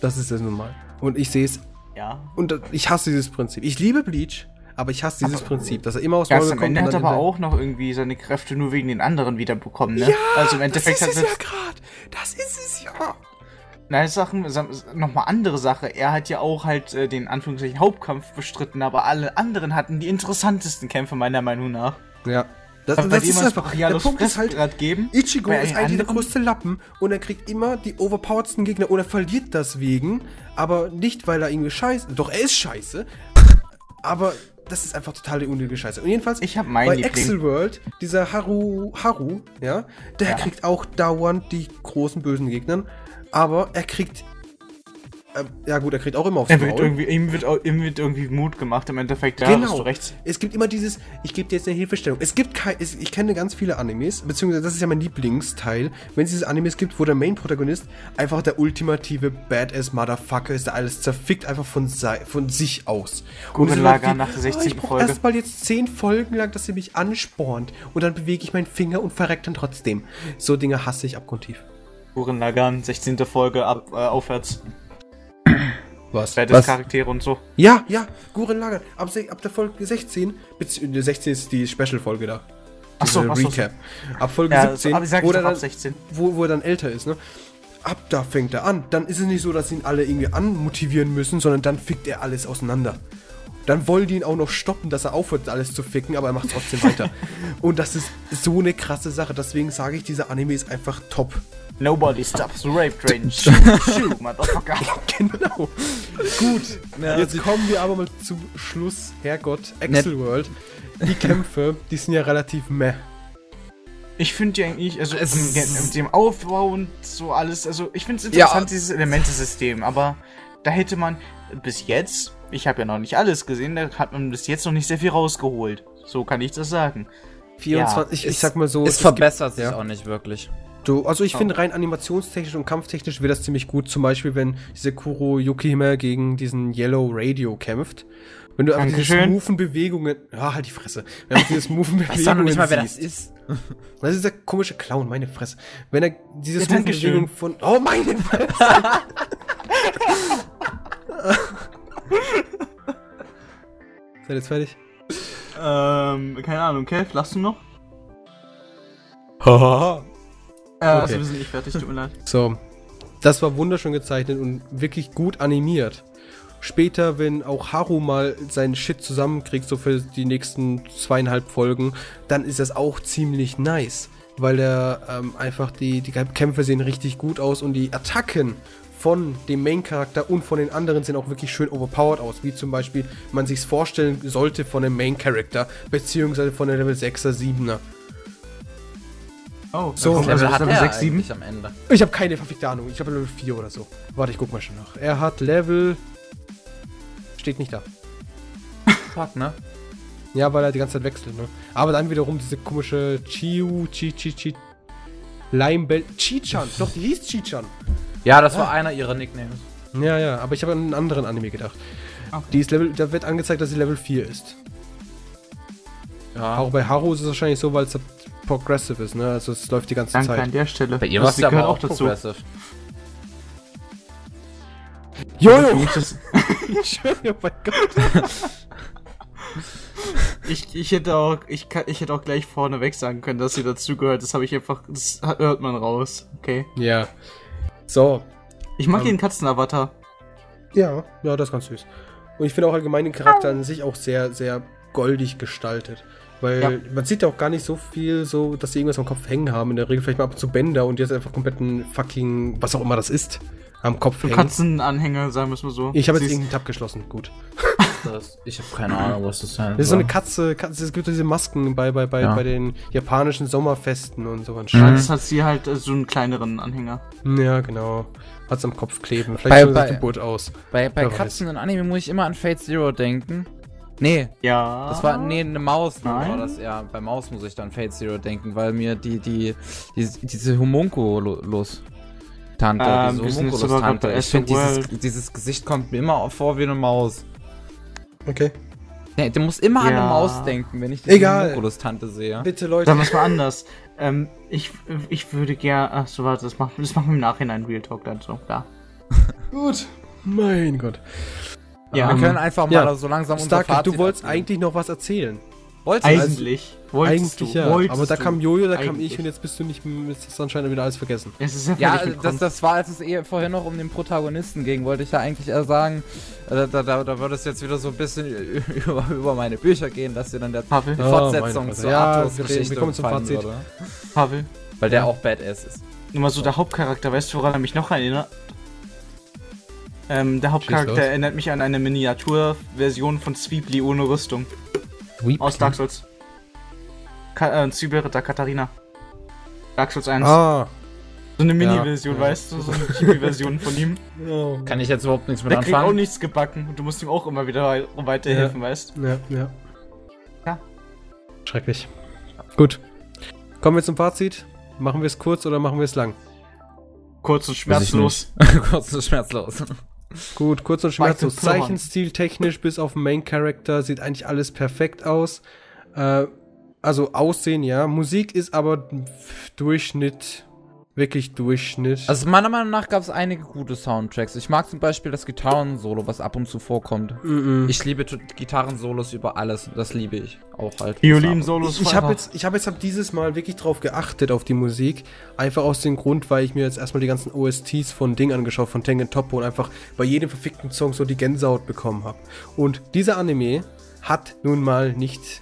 das ist es nun mal. Und ich sehe es. Ja. Und ich hasse dieses Prinzip. Ich liebe Bleach, aber ich hasse dieses Prinzip, dass er immer aus Maul am kommt Ende und hat er aber auch noch irgendwie seine Kräfte nur wegen den anderen wiederbekommen, ne? Ja, also im Endeffekt das ist es es ja gerade. Das ist es ja. Nein, Sachen, nochmal andere Sache. Er hat ja auch halt äh, den Anführungszeichen Hauptkampf bestritten, aber alle anderen hatten die interessantesten Kämpfe meiner Meinung nach. Ja. Das, das dem ist einfach. Der Punkt ist halt, geben. Ichigo ist eigentlich der größte Lappen und er kriegt immer die overpoweredsten Gegner und er verliert deswegen, aber nicht, weil er irgendwie scheiße. Doch, er ist scheiße, aber das ist einfach total die unnötige Scheiße. Und jedenfalls, Ich meinen bei. Excel World, dieser Haru, Haru, ja, der Ja. kriegt auch dauernd die großen bösen Gegnern, aber er kriegt. Ähm, ja, gut, er kriegt auch immer aufs Er wird irgendwie, ihm, wird, ihm wird irgendwie Mut gemacht im Endeffekt. Ja, genau. du recht. Es gibt immer dieses, ich gebe dir jetzt eine Hilfestellung. Es gibt kein, es, ich kenne ganz viele Animes, beziehungsweise das ist ja mein Lieblingsteil, wenn es diese Animes gibt, wo der Main-Protagonist einfach der ultimative Badass-Motherfucker ist, der alles zerfickt einfach von, von sich aus. Gurren Lagann wie, nach der 16. ich brauche Folge. erstmal jetzt 10 Folgen lang, dass sie mich anspornt und dann bewege ich meinen Finger und verreckt dann trotzdem. So Dinge hasse ich abgrundtief. Uren Lagan, 16. Folge ab, äh, aufwärts. Was? Charaktere und so. Ja, ja, Guren Lagann. Ab, ab der Folge 16, beziehungsweise 16 ist die Special-Folge da. Ach so, Diese ach so. Recap. Ab Folge Ja, 17, aber ich sag wo, er dann, 16. wo, wo er dann älter ist, ne? Ab da fängt er an. Dann ist es nicht so, dass ihn alle irgendwie anmotivieren müssen, sondern dann fickt er alles auseinander. Dann wollen die ihn auch noch stoppen, dass er aufhört, alles zu ficken, aber er macht trotzdem weiter. Und das ist so eine krasse Sache. Deswegen sage ich, dieser Anime ist einfach top. Nobody stops the rape train. Shoot, shoot, motherfucker. Genau. Gut. Jetzt kommen wir aber mal zum Schluss. Herrgott, Excel World. Die Kämpfe, die sind ja relativ meh. Ich finde die eigentlich, also Es mit dem Aufbau und so alles, also ich finde es Ja. interessant, dieses Elementesystem, aber da hätte man bis jetzt, ich habe ja noch nicht alles gesehen, da hat man bis jetzt noch nicht sehr viel rausgeholt. So kann ich das sagen. 24, ich, ich Es- sag mal so. Es gibt- verbessert sich ja. auch nicht wirklich. Du, also ich Oh. finde rein animationstechnisch und kampftechnisch wird das ziemlich gut. Zum Beispiel, wenn diese Kuro Yukihime gegen diesen Yellow Radio kämpft. Wenn du einfach diese smoothen Bewegungen. Ja, halt die Fresse. Wenn du diese smoothen Bewegungen. Weiß doch nicht mal, wer das ist. Das ist der komische Clown, meine Fresse. Wenn er diese Ja, smoothen. Bewegungen von. Oh, meine Fresse! Seid ihr jetzt fertig? Ähm, keine Ahnung, Kev, lachst du noch? Haha. Äh, also Okay. wir sind nicht fertig, tut mir leid. So, das war wunderschön gezeichnet und wirklich gut animiert. Später, wenn auch Haru mal seinen Shit zusammenkriegt, so für die nächsten zweieinhalb Folgen, dann ist das auch ziemlich nice. Weil er ähm, einfach die, die Kämpfe sehen richtig gut aus und die Attacken von dem Main-Charakter und von den anderen sehen auch wirklich schön overpowered aus. Wie zum Beispiel man sich's vorstellen sollte von dem Main-Character, beziehungsweise von der Level 6er, 7er. Oh, So, kommt also Level 6, 7. eigentlich am Ende? Ich habe keine verfickte Ahnung. Ich habe Level 4 oder so. Warte, ich guck mal schon nach. Er hat Level. Steht nicht da. Fuck, ne? Ja, weil er die ganze Zeit wechselt, ne? Aber dann wiederum diese komische Chiu, Chi, Chi, Chi. Limebell. Chichan. Doch, die hieß Chichan. Ja, das war einer ihrer Nicknames. Ja, ja, aber ich habe an einen anderen Anime gedacht. Okay. Die ist Level, da wird angezeigt, dass sie Level 4 ist. Ja. Auch bei Haru ist es wahrscheinlich so, weil es progressive ist, ne? Also es läuft die ganze Danke an Zeit. der Stelle. Bei ihr war es ja auch progressive. Jojo! Das- oh mein Gott. Ich, ich hätte auch, ich, kann, ich hätte auch gleich vorneweg sagen können, dass sie dazugehört. Das habe ich einfach, das hört man raus. Okay. Ja. So, Ich mag Ähm. ihren Katzenavatar. Ja, ja, das ist ganz süß. Und ich finde auch allgemein den Charakter an sich auch sehr, sehr goldig gestaltet. Weil Ja. man sieht ja auch gar nicht so viel, so, dass sie irgendwas am Kopf hängen haben. In der Regel vielleicht mal ab und zu Bänder und jetzt einfach komplett ein fucking, was auch immer das ist, am Kopf So hängen. Katzenanhänger, sagen wir es mal so. Ich habe jetzt irgendeinen Tab geschlossen. Gut. das? Ich habe keine Ahnung, was das sein Das ist so eine. Katze, Katze es gibt doch diese Masken bei, bei, bei, Ja. bei den japanischen Sommerfesten und so Scheiß. das hat sie halt äh, so einen kleineren Anhänger. Ja, genau. Hat's am Kopf kleben. Bei- Vielleicht sieht bei- das Geburt aus. Bei, bei Wer weiß. Katzen in Anime muss ich immer an Fate Zero denken. Nee, Ja. das war nee, eine Maus. Nein. War das, ja, bei Maus muss ich dann Fate Zero denken, weil mir die, die, die diese Homunculus Tante, Ähm, diese wir sind jetzt Homunculus sogar Tante. gerade bei Ich finde dieses, dieses Gesicht kommt mir immer vor wie eine Maus. Okay. Nee, du musst immer an Ja. eine Maus denken, wenn ich diese Egal. Homunculus Tante sehe. Bitte, Leute. Wir es mal anders. Ähm, ich, ich würde gerne. Ach so, warte, das machen, das machen wir im Nachhinein Real Talk dann so, klar. Gut. Mein Gott. Ja, Wir können einfach mal ja. so langsam unser Stark, Fazit du wolltest abgeben. eigentlich noch was erzählen. Wolltest du? eigentlich. Wolltest eigentlich du, ja. wolltest Aber da kam Jojo, da kam Eigentlich. ich und jetzt bist du nicht, jetzt hast du anscheinend wieder alles vergessen. Es ist ja, Ja, das, das war, als es eher vorhin noch um den Protagonisten ging, wollte ich ja eigentlich eher sagen, äh, da, da, da würde es jetzt wieder so ein bisschen über, über meine Bücher gehen, dass ihr dann der, Pavel, die Oh, Fortsetzung zur Fresse. Ja, Arthurs wir Geschichte wir kommen zum Fazit. würde. Pavel. Weil der auch Badass ist. Nur mal so der Hauptcharakter, weißt du, woran er mich noch erinnert? Ähm, der Hauptcharakter erinnert mich an eine Miniaturversion von Sweeply ohne Rüstung. Aus Dark Souls. Ka äh, Zyberritter Katharina. Dark Souls 1. Ah. So eine Ja, Mini-Version, ja. weißt du? So eine Chibi-Version von ihm. Oh. Kann ich jetzt überhaupt nichts mit Der kriegt auch anfangen? nichts gebacken und du musst ihm auch immer wieder wei- weiterhelfen, weißt du? Ja, ja. Ja. Schrecklich. Gut. Kommen wir zum Fazit. Machen wir es kurz oder machen wir es lang? Kurz und schmerzlos. Kurz und schmerzlos. Gut, kurz und schmerzlos. Zeichenstil technisch bis auf den Main Character sieht eigentlich alles perfekt aus. Äh, also Aussehen, ja. Musik ist aber Durchschnitt. Wirklich Durchschnitt. Also meiner Meinung nach gab es einige gute Soundtracks. Ich mag zum Beispiel das Gitarrensolo, was ab und zu vorkommt. Mm-mm. Ich liebe Gitarrensolos über alles. Das liebe ich auch halt. Violin-Solos. Ich habe jetzt, ich habe jetzt hab dieses Mal wirklich drauf geachtet auf die Musik, einfach aus dem Grund, weil ich mir jetzt erstmal die ganzen OSTs von Ding angeschaut, von Tengen Toppo und einfach bei jedem verfickten Song so die Gänsehaut bekommen habe. Und dieser Anime hat nun mal nicht,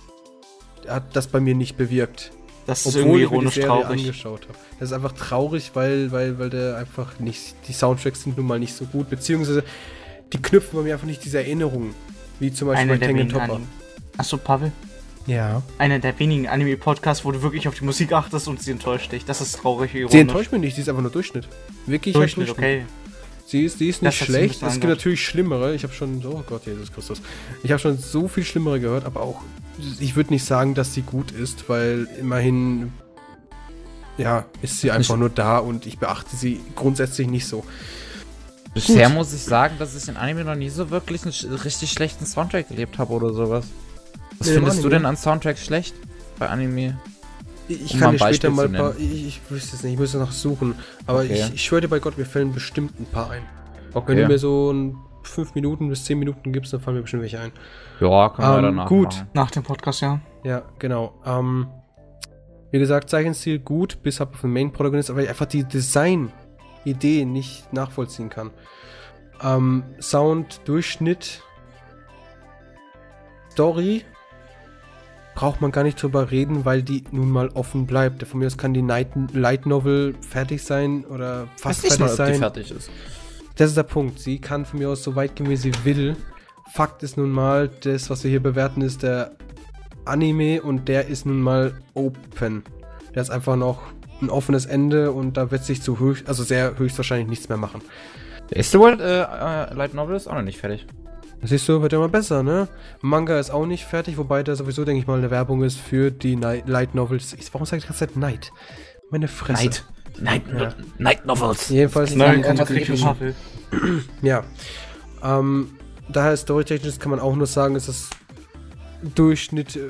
hat das bei mir nicht bewirkt, Das ist obwohl irgendwie ich mir die ironisch Serie traurig. angeschaut habe. Das ist einfach traurig, weil, weil, weil der einfach nicht, die Soundtracks sind nun mal nicht so gut, beziehungsweise die knüpfen bei mir einfach nicht diese Erinnerungen, wie zum Beispiel Einer bei der Tengen wenigen Topper. Anime. Achso, Pavel. Ja. Einer der wenigen Anime-Podcasts, wo du wirklich auf die Musik achtest und sie enttäuscht dich. Das ist traurig ironisch. Sie enttäuscht mich nicht, sie ist einfach nur Durchschnitt. Wirklich Durchschnitt, okay. Sie ist, die ist nicht schlecht. Es gibt natürlich schlimmere. Ich habe schon, oh Gott, Jesus Christus. Ich habe schon so viel schlimmere gehört, aber auch, ich würde nicht sagen, dass sie gut ist, weil immerhin, ja, ist sie einfach nur da und ich beachte sie grundsätzlich nicht so. Bisher Gut. muss ich sagen, dass ich in Anime noch nie so wirklich einen richtig schlechten Soundtrack erlebt habe oder sowas. Was Nee, findest du denn an Soundtracks schlecht bei Anime? Ich Um kann dir später mal ein paar, ich, ich wüsste es nicht, ich muss noch suchen, aber Okay. ich, ich schwöre dir bei Gott, mir fallen bestimmt ein paar ein. Okay. Wenn du mir so ein 5 Minuten bis 10 Minuten gibst, dann fallen mir bestimmt welche ein. ja, können wir Ähm, danach gut. machen. Nach dem Podcast, ja. Ja, genau. Ähm, wie gesagt, Zeichenstil gut, bis auf den Main-Protagonist, aber ich einfach die Design-Idee nicht nachvollziehen kann. Ähm, Sound, Durchschnitt, Story braucht man gar nicht drüber reden, weil die nun mal offen bleibt. Von mir aus kann die Night Light Novel fertig sein oder fast Weiß nicht mal, fertig ob die sein. fertig ist. Das ist der Punkt. Sie kann von mir aus so weit gehen, wie sie will. Fakt ist nun mal, das, was wir hier bewerten, ist der Anime und der ist nun mal open. Der ist einfach noch ein offenes Ende und da wird sich zu höchst, also sehr höchstwahrscheinlich nichts mehr machen. Der World äh, äh, Light Novel ist auch noch nicht fertig. Das siehst du, wird ja immer besser, ne? Manga ist auch nicht fertig, wobei der sowieso, denke ich mal, eine Werbung ist für die Night Light Novels. Ich, warum sage ich die ganze Zeit Night? Meine Fresse. Night. Night, Ja. Night Novels. Jedenfalls Nein, Pavel. Ja. Ähm, daher storytechnisch kann man auch nur sagen, es ist Durchschnitt, äh,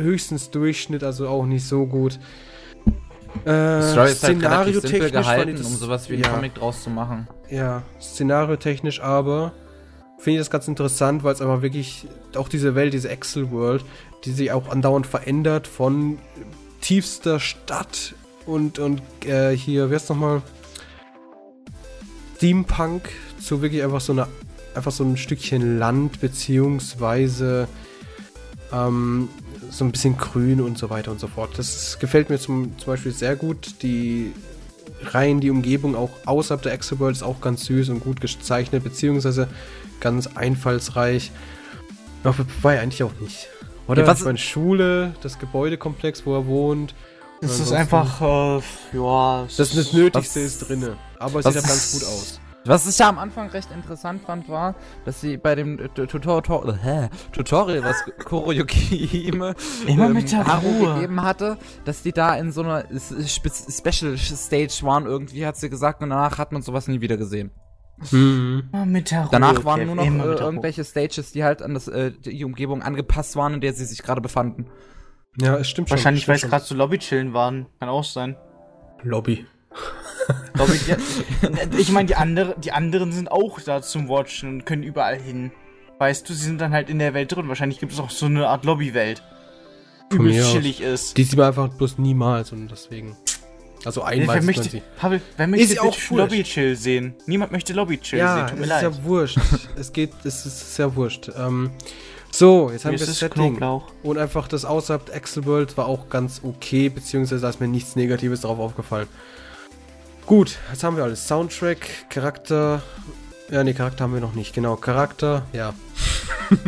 höchstens Durchschnitt, also auch nicht so gut. Äh, halt ich gehalten, das- um sowas wie ein ja, Comic draus zu machen. Ja, szenariotechnisch aber finde ich das ganz interessant, weil es aber wirklich auch diese Welt, diese Excel-World, die sich auch andauernd verändert von tiefster Stadt und, und äh, hier, wer ist nochmal? Steampunk zu wirklich einfach so eine einfach so ein Stückchen Land beziehungsweise ähm, so ein bisschen grün und so weiter und so fort. Das gefällt mir zum, zum Beispiel sehr gut. Die rein die Umgebung auch außerhalb der Exoworld ist auch ganz süß und gut gezeichnet, beziehungsweise ganz einfallsreich. Aber war ja eigentlich auch nicht. Oder? Ja, was- ich meine, Schule, das Gebäudekomplex, wo er wohnt. Das ist einfach, äh, ja. es Das, ist- das Nötigste was- ist drinne. Aber es was sieht ja ganz ist- gut aus. Was ich ja am Anfang recht interessant fand, war, dass sie bei dem äh, Tutorial, hä, Tutorial, was Kuroyuki Immer mit der Haru Ruhe. gegeben hatte, dass die da in so einer Special Stage waren, irgendwie hat sie gesagt, und danach hat man sowas nie wieder gesehen. Mhm. Immer mit der Ruhe, Danach waren nur noch äh, irgendwelche Stages, die halt an das, äh, die Umgebung angepasst waren, in der sie sich gerade befanden. Ja, es stimmt schon. Wahrscheinlich, weil es gerade so Lobby-Chillen waren. Kann auch sein. Lobby. Lobby, ja, ich meine, die, andere, die anderen sind auch da zum Watchen und können überall hin. Weißt du, sie sind dann halt in der Welt drin. Wahrscheinlich gibt es auch so eine Art Lobby-Welt. Übelst chillig ist. Die sieht man einfach bloß niemals und deswegen. Also einmal man möchte, sie. Pavel, wer möchte Ist auch wurscht. Lobby-Chill sehen? Niemand möchte Lobby-Chill Ja, sehen. Tut ist mir leid. ja wurscht. es geht, es ist sehr wurscht. Ähm, so, jetzt haben wir das Setting. Knoblauch. Und einfach das außerhalb Axel World war auch ganz okay, beziehungsweise da ist mir nichts Negatives drauf aufgefallen. Gut, jetzt haben wir alles. Soundtrack, Charakter. Ja, nee, Charakter haben wir noch nicht. Genau, Charakter, ja.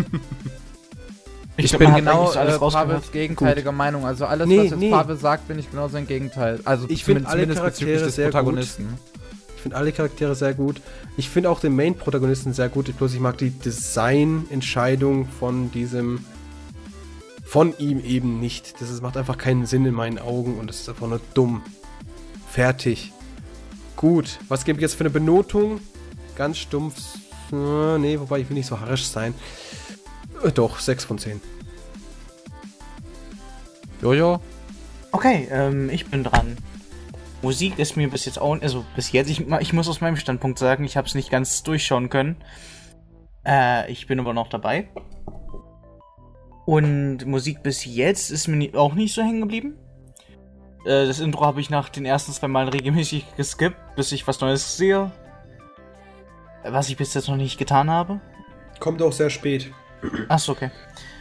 Ich, glaub, bin genau alles äh. Pavels gegenteiliger Meinung. Also alles, Nee, was jetzt nee. Pavel sagt, bin ich genau sein Gegenteil. Also Ich find zumindest- alle Charaktere des sehr gut. Protagonisten. Ich finde alle Charaktere sehr gut. Ich finde auch den Main-Protagonisten sehr gut. Bloß ich mag die Design-Entscheidung von diesem. von ihm eben nicht. Das ist, macht einfach keinen Sinn in meinen Augen und das ist einfach nur dumm. Fertig. Gut. Was gebe ich jetzt für eine Benotung? Ganz stumpf. äh, Nee, wobei ich will nicht so harsch sein. Äh, Doch, 6 von 10. Jojo? Okay, ähm, ich bin dran. Musik ist mir bis jetzt auch, also bis jetzt, ich, ich muss aus meinem Standpunkt sagen, ich habe es nicht ganz durchschauen können. Äh, ich bin aber noch dabei. Und Musik bis jetzt ist mir nie, auch nicht so hängen geblieben. Äh, das Intro habe ich nach den ersten zwei Malen regelmäßig geskippt, bis ich was Neues sehe. Was ich bis jetzt noch nicht getan habe. Kommt auch sehr spät. Achso, okay.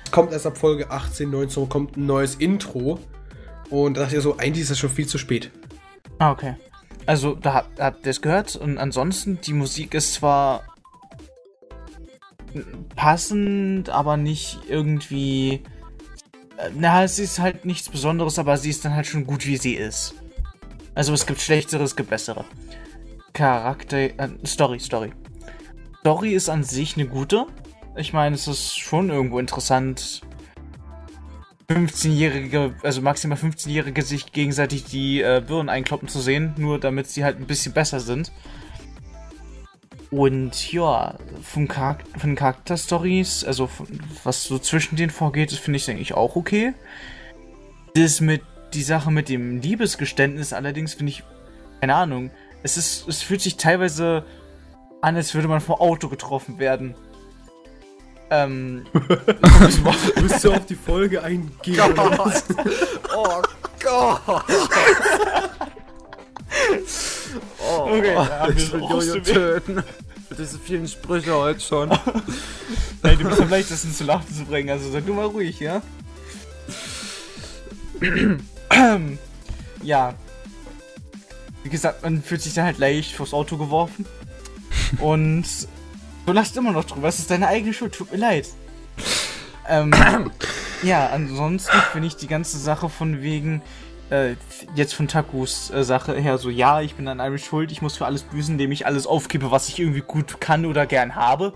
Kommt erst ab Folge 18, 19 kommt ein neues Intro. Und da dachte ich so, eigentlich ist das schon viel zu spät. Ah, okay. Also, da habt, ihr es gehört und ansonsten, die Musik ist zwar passend, aber nicht irgendwie. äh, Na, sie ist halt nichts Besonderes, aber sie ist dann halt schon gut, wie sie ist. Also, es gibt schlechtere, es gibt bessere. Charakter. Äh, Story, Story. Story ist an sich eine gute. Ich meine, es ist schon irgendwo interessant, 15-jährige, also maximal 15-jährige sich gegenseitig die äh, Birnen einkloppen zu sehen, nur damit sie halt ein bisschen besser sind. Und ja, vom Charakter, von Charakterstories, also von, was so zwischen denen vorgeht, das finde ich eigentlich auch okay. Das mit die Sache mit dem Liebesgeständnis allerdings finde ich, keine Ahnung, es ist, es fühlt sich teilweise an, als würde man vom Auto getroffen werden. Ähm, Müsst ihr auf die Folge eingehen? Oh Gott! oh, Okay, wir ich will Jojo töten. Für diese vielen Sprüche heute schon. Nein, du bist am leichtesten zu lachen zu bringen, also sag du mal ruhig, ja? ja. Wie gesagt, man fühlt sich dann halt leicht vors Auto geworfen. Und du lachst immer noch drüber. Es ist deine eigene Schuld, tut mir leid. Ähm, ja, ansonsten finde ich die ganze Sache von wegen, äh, jetzt von Takus äh, Sache her so, ja, ich bin an allem schuld, ich muss für alles büßen, indem ich alles aufgebe, was ich irgendwie gut kann oder gern habe.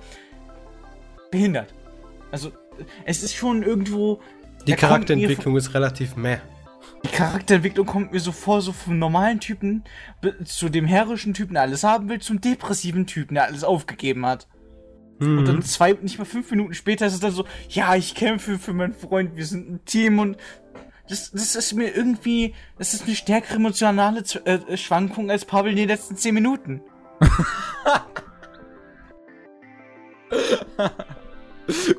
Behindert. Also, es ist schon irgendwo. Die Charakterentwicklung ist relativ meh. die Charakterentwicklung kommt mir so vor, so vom normalen Typen zu dem herrischen Typen, der alles haben will, zum depressiven Typen, der alles aufgegeben hat. Und dann zwei, nicht mal fünf Minuten später ist es dann so, ja, ich kämpfe für meinen Freund, wir sind ein Team und das, das ist mir irgendwie, das ist eine stärkere emotionale Z- äh, Schwankung als Pavel in den letzten zehn Minuten.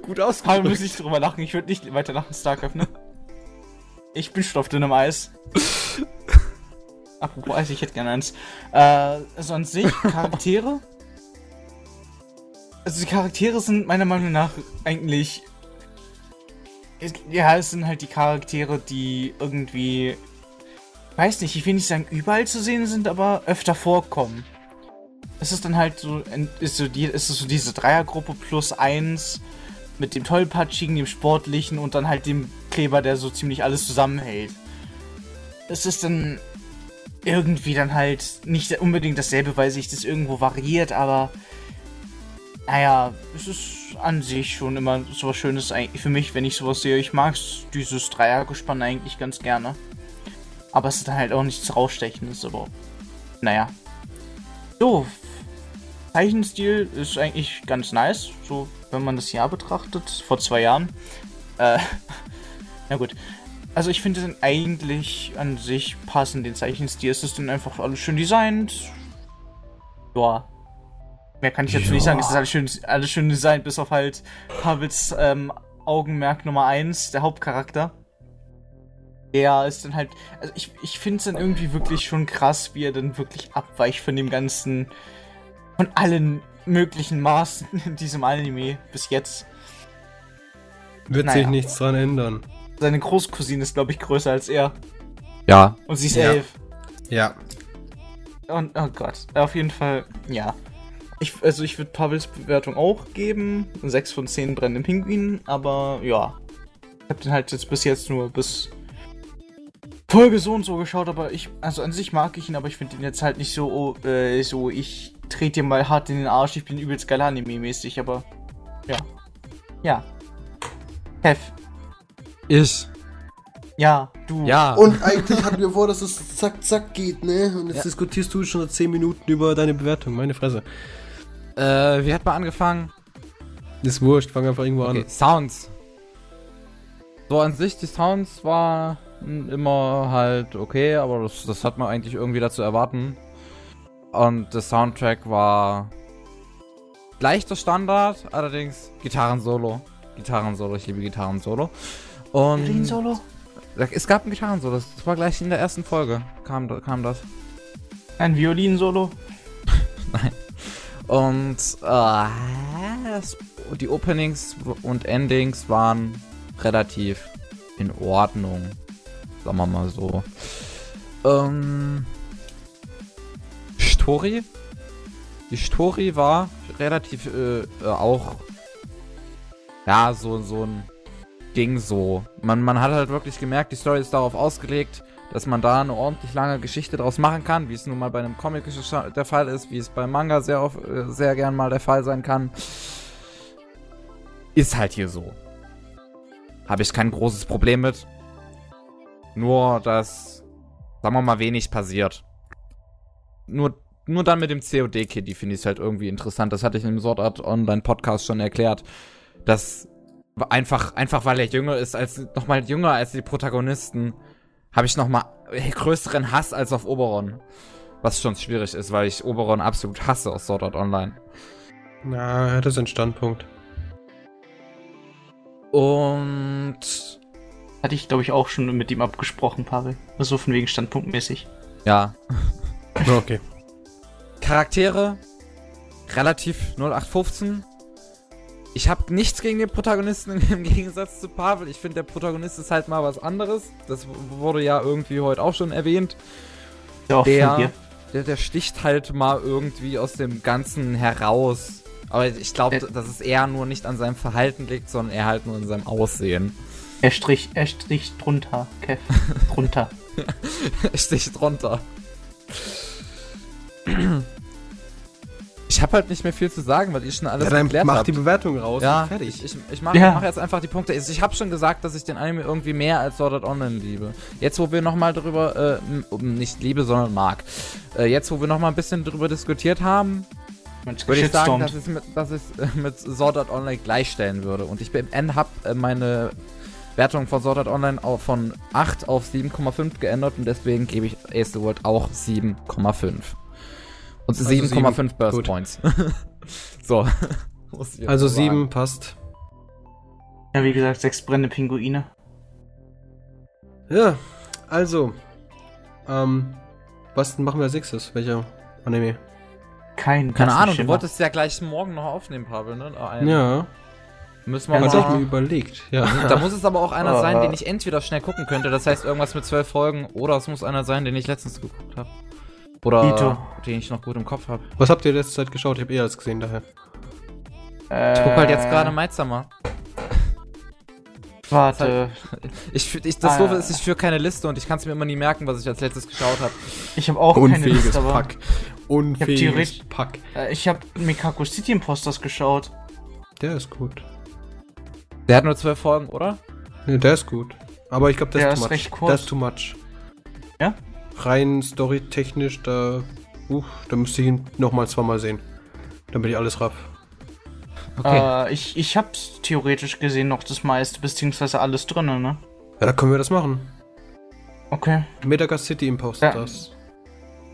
Gut Pavel ausgedrückt. muss nicht drüber lachen, ich würde nicht weiter lachen, Starcraft, ne? Ich bin stoffdünn im Eis. Apropos Eis, ich hätte gerne eins. Äh, also an sich, Charaktere. Also die Charaktere sind meiner Meinung nach eigentlich. Ja, es sind halt die Charaktere, die irgendwie. Weiß nicht, ich will nicht sagen überall zu sehen sind, aber öfter vorkommen. Es ist dann halt so, ist so, die, ist so diese Dreiergruppe plus eins, mit dem tollpatschigen, dem sportlichen und dann halt dem Kleber, der so ziemlich alles zusammenhält. Es ist dann irgendwie dann halt nicht unbedingt dasselbe, weil sich das irgendwo variiert, aber naja, es ist an sich schon immer so was Schönes für mich, wenn ich sowas sehe. Ich mag dieses Dreiergespann eigentlich ganz gerne. Aber es ist dann halt auch nichts rausstechendes, aber naja. So, Zeichenstil ist eigentlich ganz nice, so wenn man das Jahr betrachtet, vor zwei Jahren. Äh, na gut. Also ich finde den eigentlich an sich passend, den Zeichenstil. Es ist dann einfach alles schön designt. Ja. Mehr kann ich jetzt Ja. nicht sagen. Es ist alles schön, alles schön designt, bis auf halt Pavels ähm, Augenmerk Nummer 1, der Hauptcharakter. Der ist dann halt. Also ich, ich finde es dann irgendwie wirklich schon krass, wie er dann wirklich abweicht von dem ganzen. von allen möglichen Maßen in diesem Anime bis jetzt. Wird Naja. sich nichts dran ändern. Seine Großcousine ist, glaube ich, größer als er. Ja. Und sie ist Ja. elf. Ja. Und, oh Gott. Auf jeden Fall, ja. Ich, also ich würde Pavels Bewertung auch geben. 6 von 10 brennenden Pinguinen, aber ja. Ich habe den halt jetzt bis jetzt nur bis Folge so und so geschaut, aber ich, also an sich mag ich ihn, aber ich finde ihn jetzt halt nicht so, oh, äh, so, ich trete dir mal hart in den Arsch, ich bin übelst geil Anime-mäßig, aber ja. Ja. Hef. Ich. Ja, du. Ja. Und eigentlich hatten wir vor, dass es zack, zack geht, ne? Und jetzt Ja. diskutierst du schon seit 10 Minuten über deine Bewertung. Meine Fresse. Äh, wie hat man angefangen? Ist wurscht, fang einfach irgendwo Okay, an. Sounds. So an sich, die Sounds waren immer halt okay, aber das, das hat man eigentlich irgendwie dazu erwarten. Und der Soundtrack war leichter Standard, allerdings Gitarrensolo. Gitarrensolo, ich liebe Gitarrensolo. Und Solo? es gab ein Gitarrensolo, das war gleich in der ersten Folge, kam, kam das. Ein Violin-Solo? Und äh, die Openings und Endings waren relativ in Ordnung. Sagen wir mal so. Ähm, Story? Die Story war relativ äh, äh, auch ja so so ein Ding so. Man, man hat halt wirklich gemerkt, die Story ist darauf ausgelegt, dass man da eine ordentlich lange Geschichte draus machen kann, wie es nun mal bei einem Comic der Fall ist, wie es beim Manga sehr, oft, äh, sehr gern mal der Fall sein kann. Ist halt hier so. Habe ich kein großes Problem mit. Nur, dass, sagen wir mal, wenig passiert. Nur, nur dann mit dem COD-Kit, die finde ich halt irgendwie interessant. Das hatte ich im Sword Art Online Podcast schon erklärt. Das einfach, einfach weil er jünger ist als, nochmal jünger als die Protagonisten, habe ich nochmal größeren Hass als auf Oberon. Was schon schwierig ist, weil ich Oberon absolut hasse aus Sword Art Online. Na, er hat seinen Standpunkt. Und Hatte ich, glaube ich, auch schon mit ihm abgesprochen, Pavel. Also von wegen standpunktmäßig. ja, Okay. Charaktere relativ 0815. Ich habe nichts gegen den Protagonisten im Gegensatz zu Pavel. Ich finde, der Protagonist ist halt mal was anderes. Das wurde ja irgendwie heute auch schon erwähnt. Ja, Der, der, der sticht halt mal irgendwie aus dem Ganzen heraus. Aber ich glaube, Äh. dass es eher nur nicht an seinem Verhalten liegt, sondern eher halt nur in seinem Aussehen. Er strich, er strich drunter, Kev. drunter. sticht drunter. Ich habe halt nicht mehr viel zu sagen, weil ihr schon alles Ja, dann erklärt mach habt. die Bewertung raus. Ja, und fertig. ich, ich, ich mache Ja. mach jetzt einfach die Punkte. Also Ich habe schon gesagt, dass ich den Anime irgendwie mehr als Sword Art Online liebe. Jetzt, wo wir nochmal drüber, äh, nicht liebe, sondern mag. Äh, jetzt, wo wir nochmal ein bisschen drüber diskutiert haben, würde ich sagen, dass ich mit, dass ich äh, mit Sword Art Online gleichstellen würde. Und ich bin habe äh, meine Wertung von Sword Art Online auf, von 8 auf 7,5 geändert und deswegen gebe ich Ace the World auch 7,5. Und Also 7,5 sieben. Burst Gut. Points. so. Also mal sagen. 7 passt. Ja, wie gesagt, sechs brennende Pinguine. Ja, also. Ähm, was machen wir als nächstes? Welcher Anime? Kein Keine Ahnung, du wolltest ja gleich morgen noch aufnehmen, Pavel, ne? Einen. Ja, Müssen wir das habe ich mir mal. überlegt. Ja. Da muss es aber auch einer Ah. sein, den ich entweder schnell gucken könnte, das heißt irgendwas mit zwölf Folgen, oder es muss einer sein, den ich letztens geguckt habe. Oder Dito. den ich noch gut im Kopf habe. Was habt ihr letzte Zeit geschaut? Ich habe eh alles gesehen daher. Äh, Ich guck halt jetzt gerade Midsummer. Warte, Ich, ich, das Ah. Doofe ist, ich führe keine Liste und ich kann es mir immer nie merken, was ich als letztes geschaut habe. ich habe auch keine Unfähiges Lust, aber Pack. Unfähiges Pack. äh, ich habe Mikako City Imposters geschaut. Der ist gut. Der hat nur zwölf Folgen, oder? Ne, der ist gut. Aber ich glaube, der, Der ist too ist much. recht kurz. Der ist too much. Ja? Rein storytechnisch, da, uh, da müsste ich ihn nochmal zweimal sehen. Damit ich alles raff. Okay. Äh, ich ich hab's theoretisch gesehen noch das meiste, beziehungsweise alles drin, ne? Ja, da können wir das machen. Okay. Metagas City Imposters.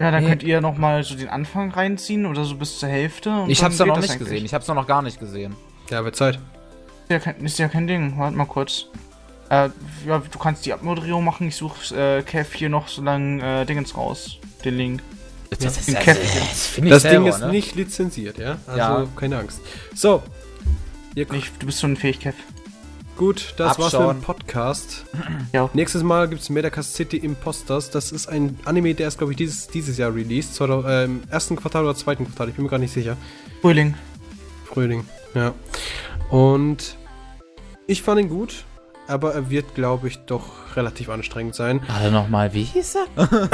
Ja, dann Nee. könnt ihr noch mal so den Anfang reinziehen oder so bis zur Hälfte. und ich hab's da geht noch das nicht eigentlich. gesehen. Ich hab's noch gar nicht gesehen. Ja, wird Zeit. Ist ja kein, ist ja kein Ding. Warte mal kurz. Äh, ja, du kannst die Abmoderierung machen. Ich suche äh, Kev hier noch so lange äh, Dingens raus. Den Link. Das, ist Den ja- das Das Ding selber, ist ne? nicht lizenziert, ja? Also Ja. keine Angst. So. Ihr, Ich, du bist ein Fähig, Kev. gut, das war's mit Abschauen. dem Podcast. Ja. Nächstes Mal gibt's Metagas City Imposters. Das ist ein Anime, der ist, glaube ich, dieses, dieses Jahr released. Zwar, äh, Im ersten Quartal oder zweiten Quartal, ich bin mir gar nicht sicher. Frühling. Frühling, ja. Und ich fand ihn gut, aber er wird, glaube ich, doch relativ anstrengend sein. Warte nochmal, wie hieß er?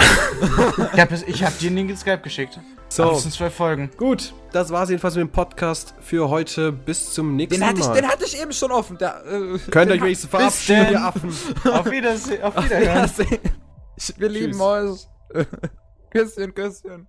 Ich hab, es- ich hab dir den Skype geschickt. So. Ach, das sind zwölf Folgen. Gut, das war's jedenfalls mit dem Podcast für heute. Bis zum nächsten Den hatte, ich, Mal. den hatte ich eben schon offen. Der, äh, Könnt ihr euch wenigstens verabschieden, denn. ihr Affen. Auf Wiedersehen. Auf hat- Wiederhören. Ich, wir lieben Tschüss. euch. Küsschen, Küsschen.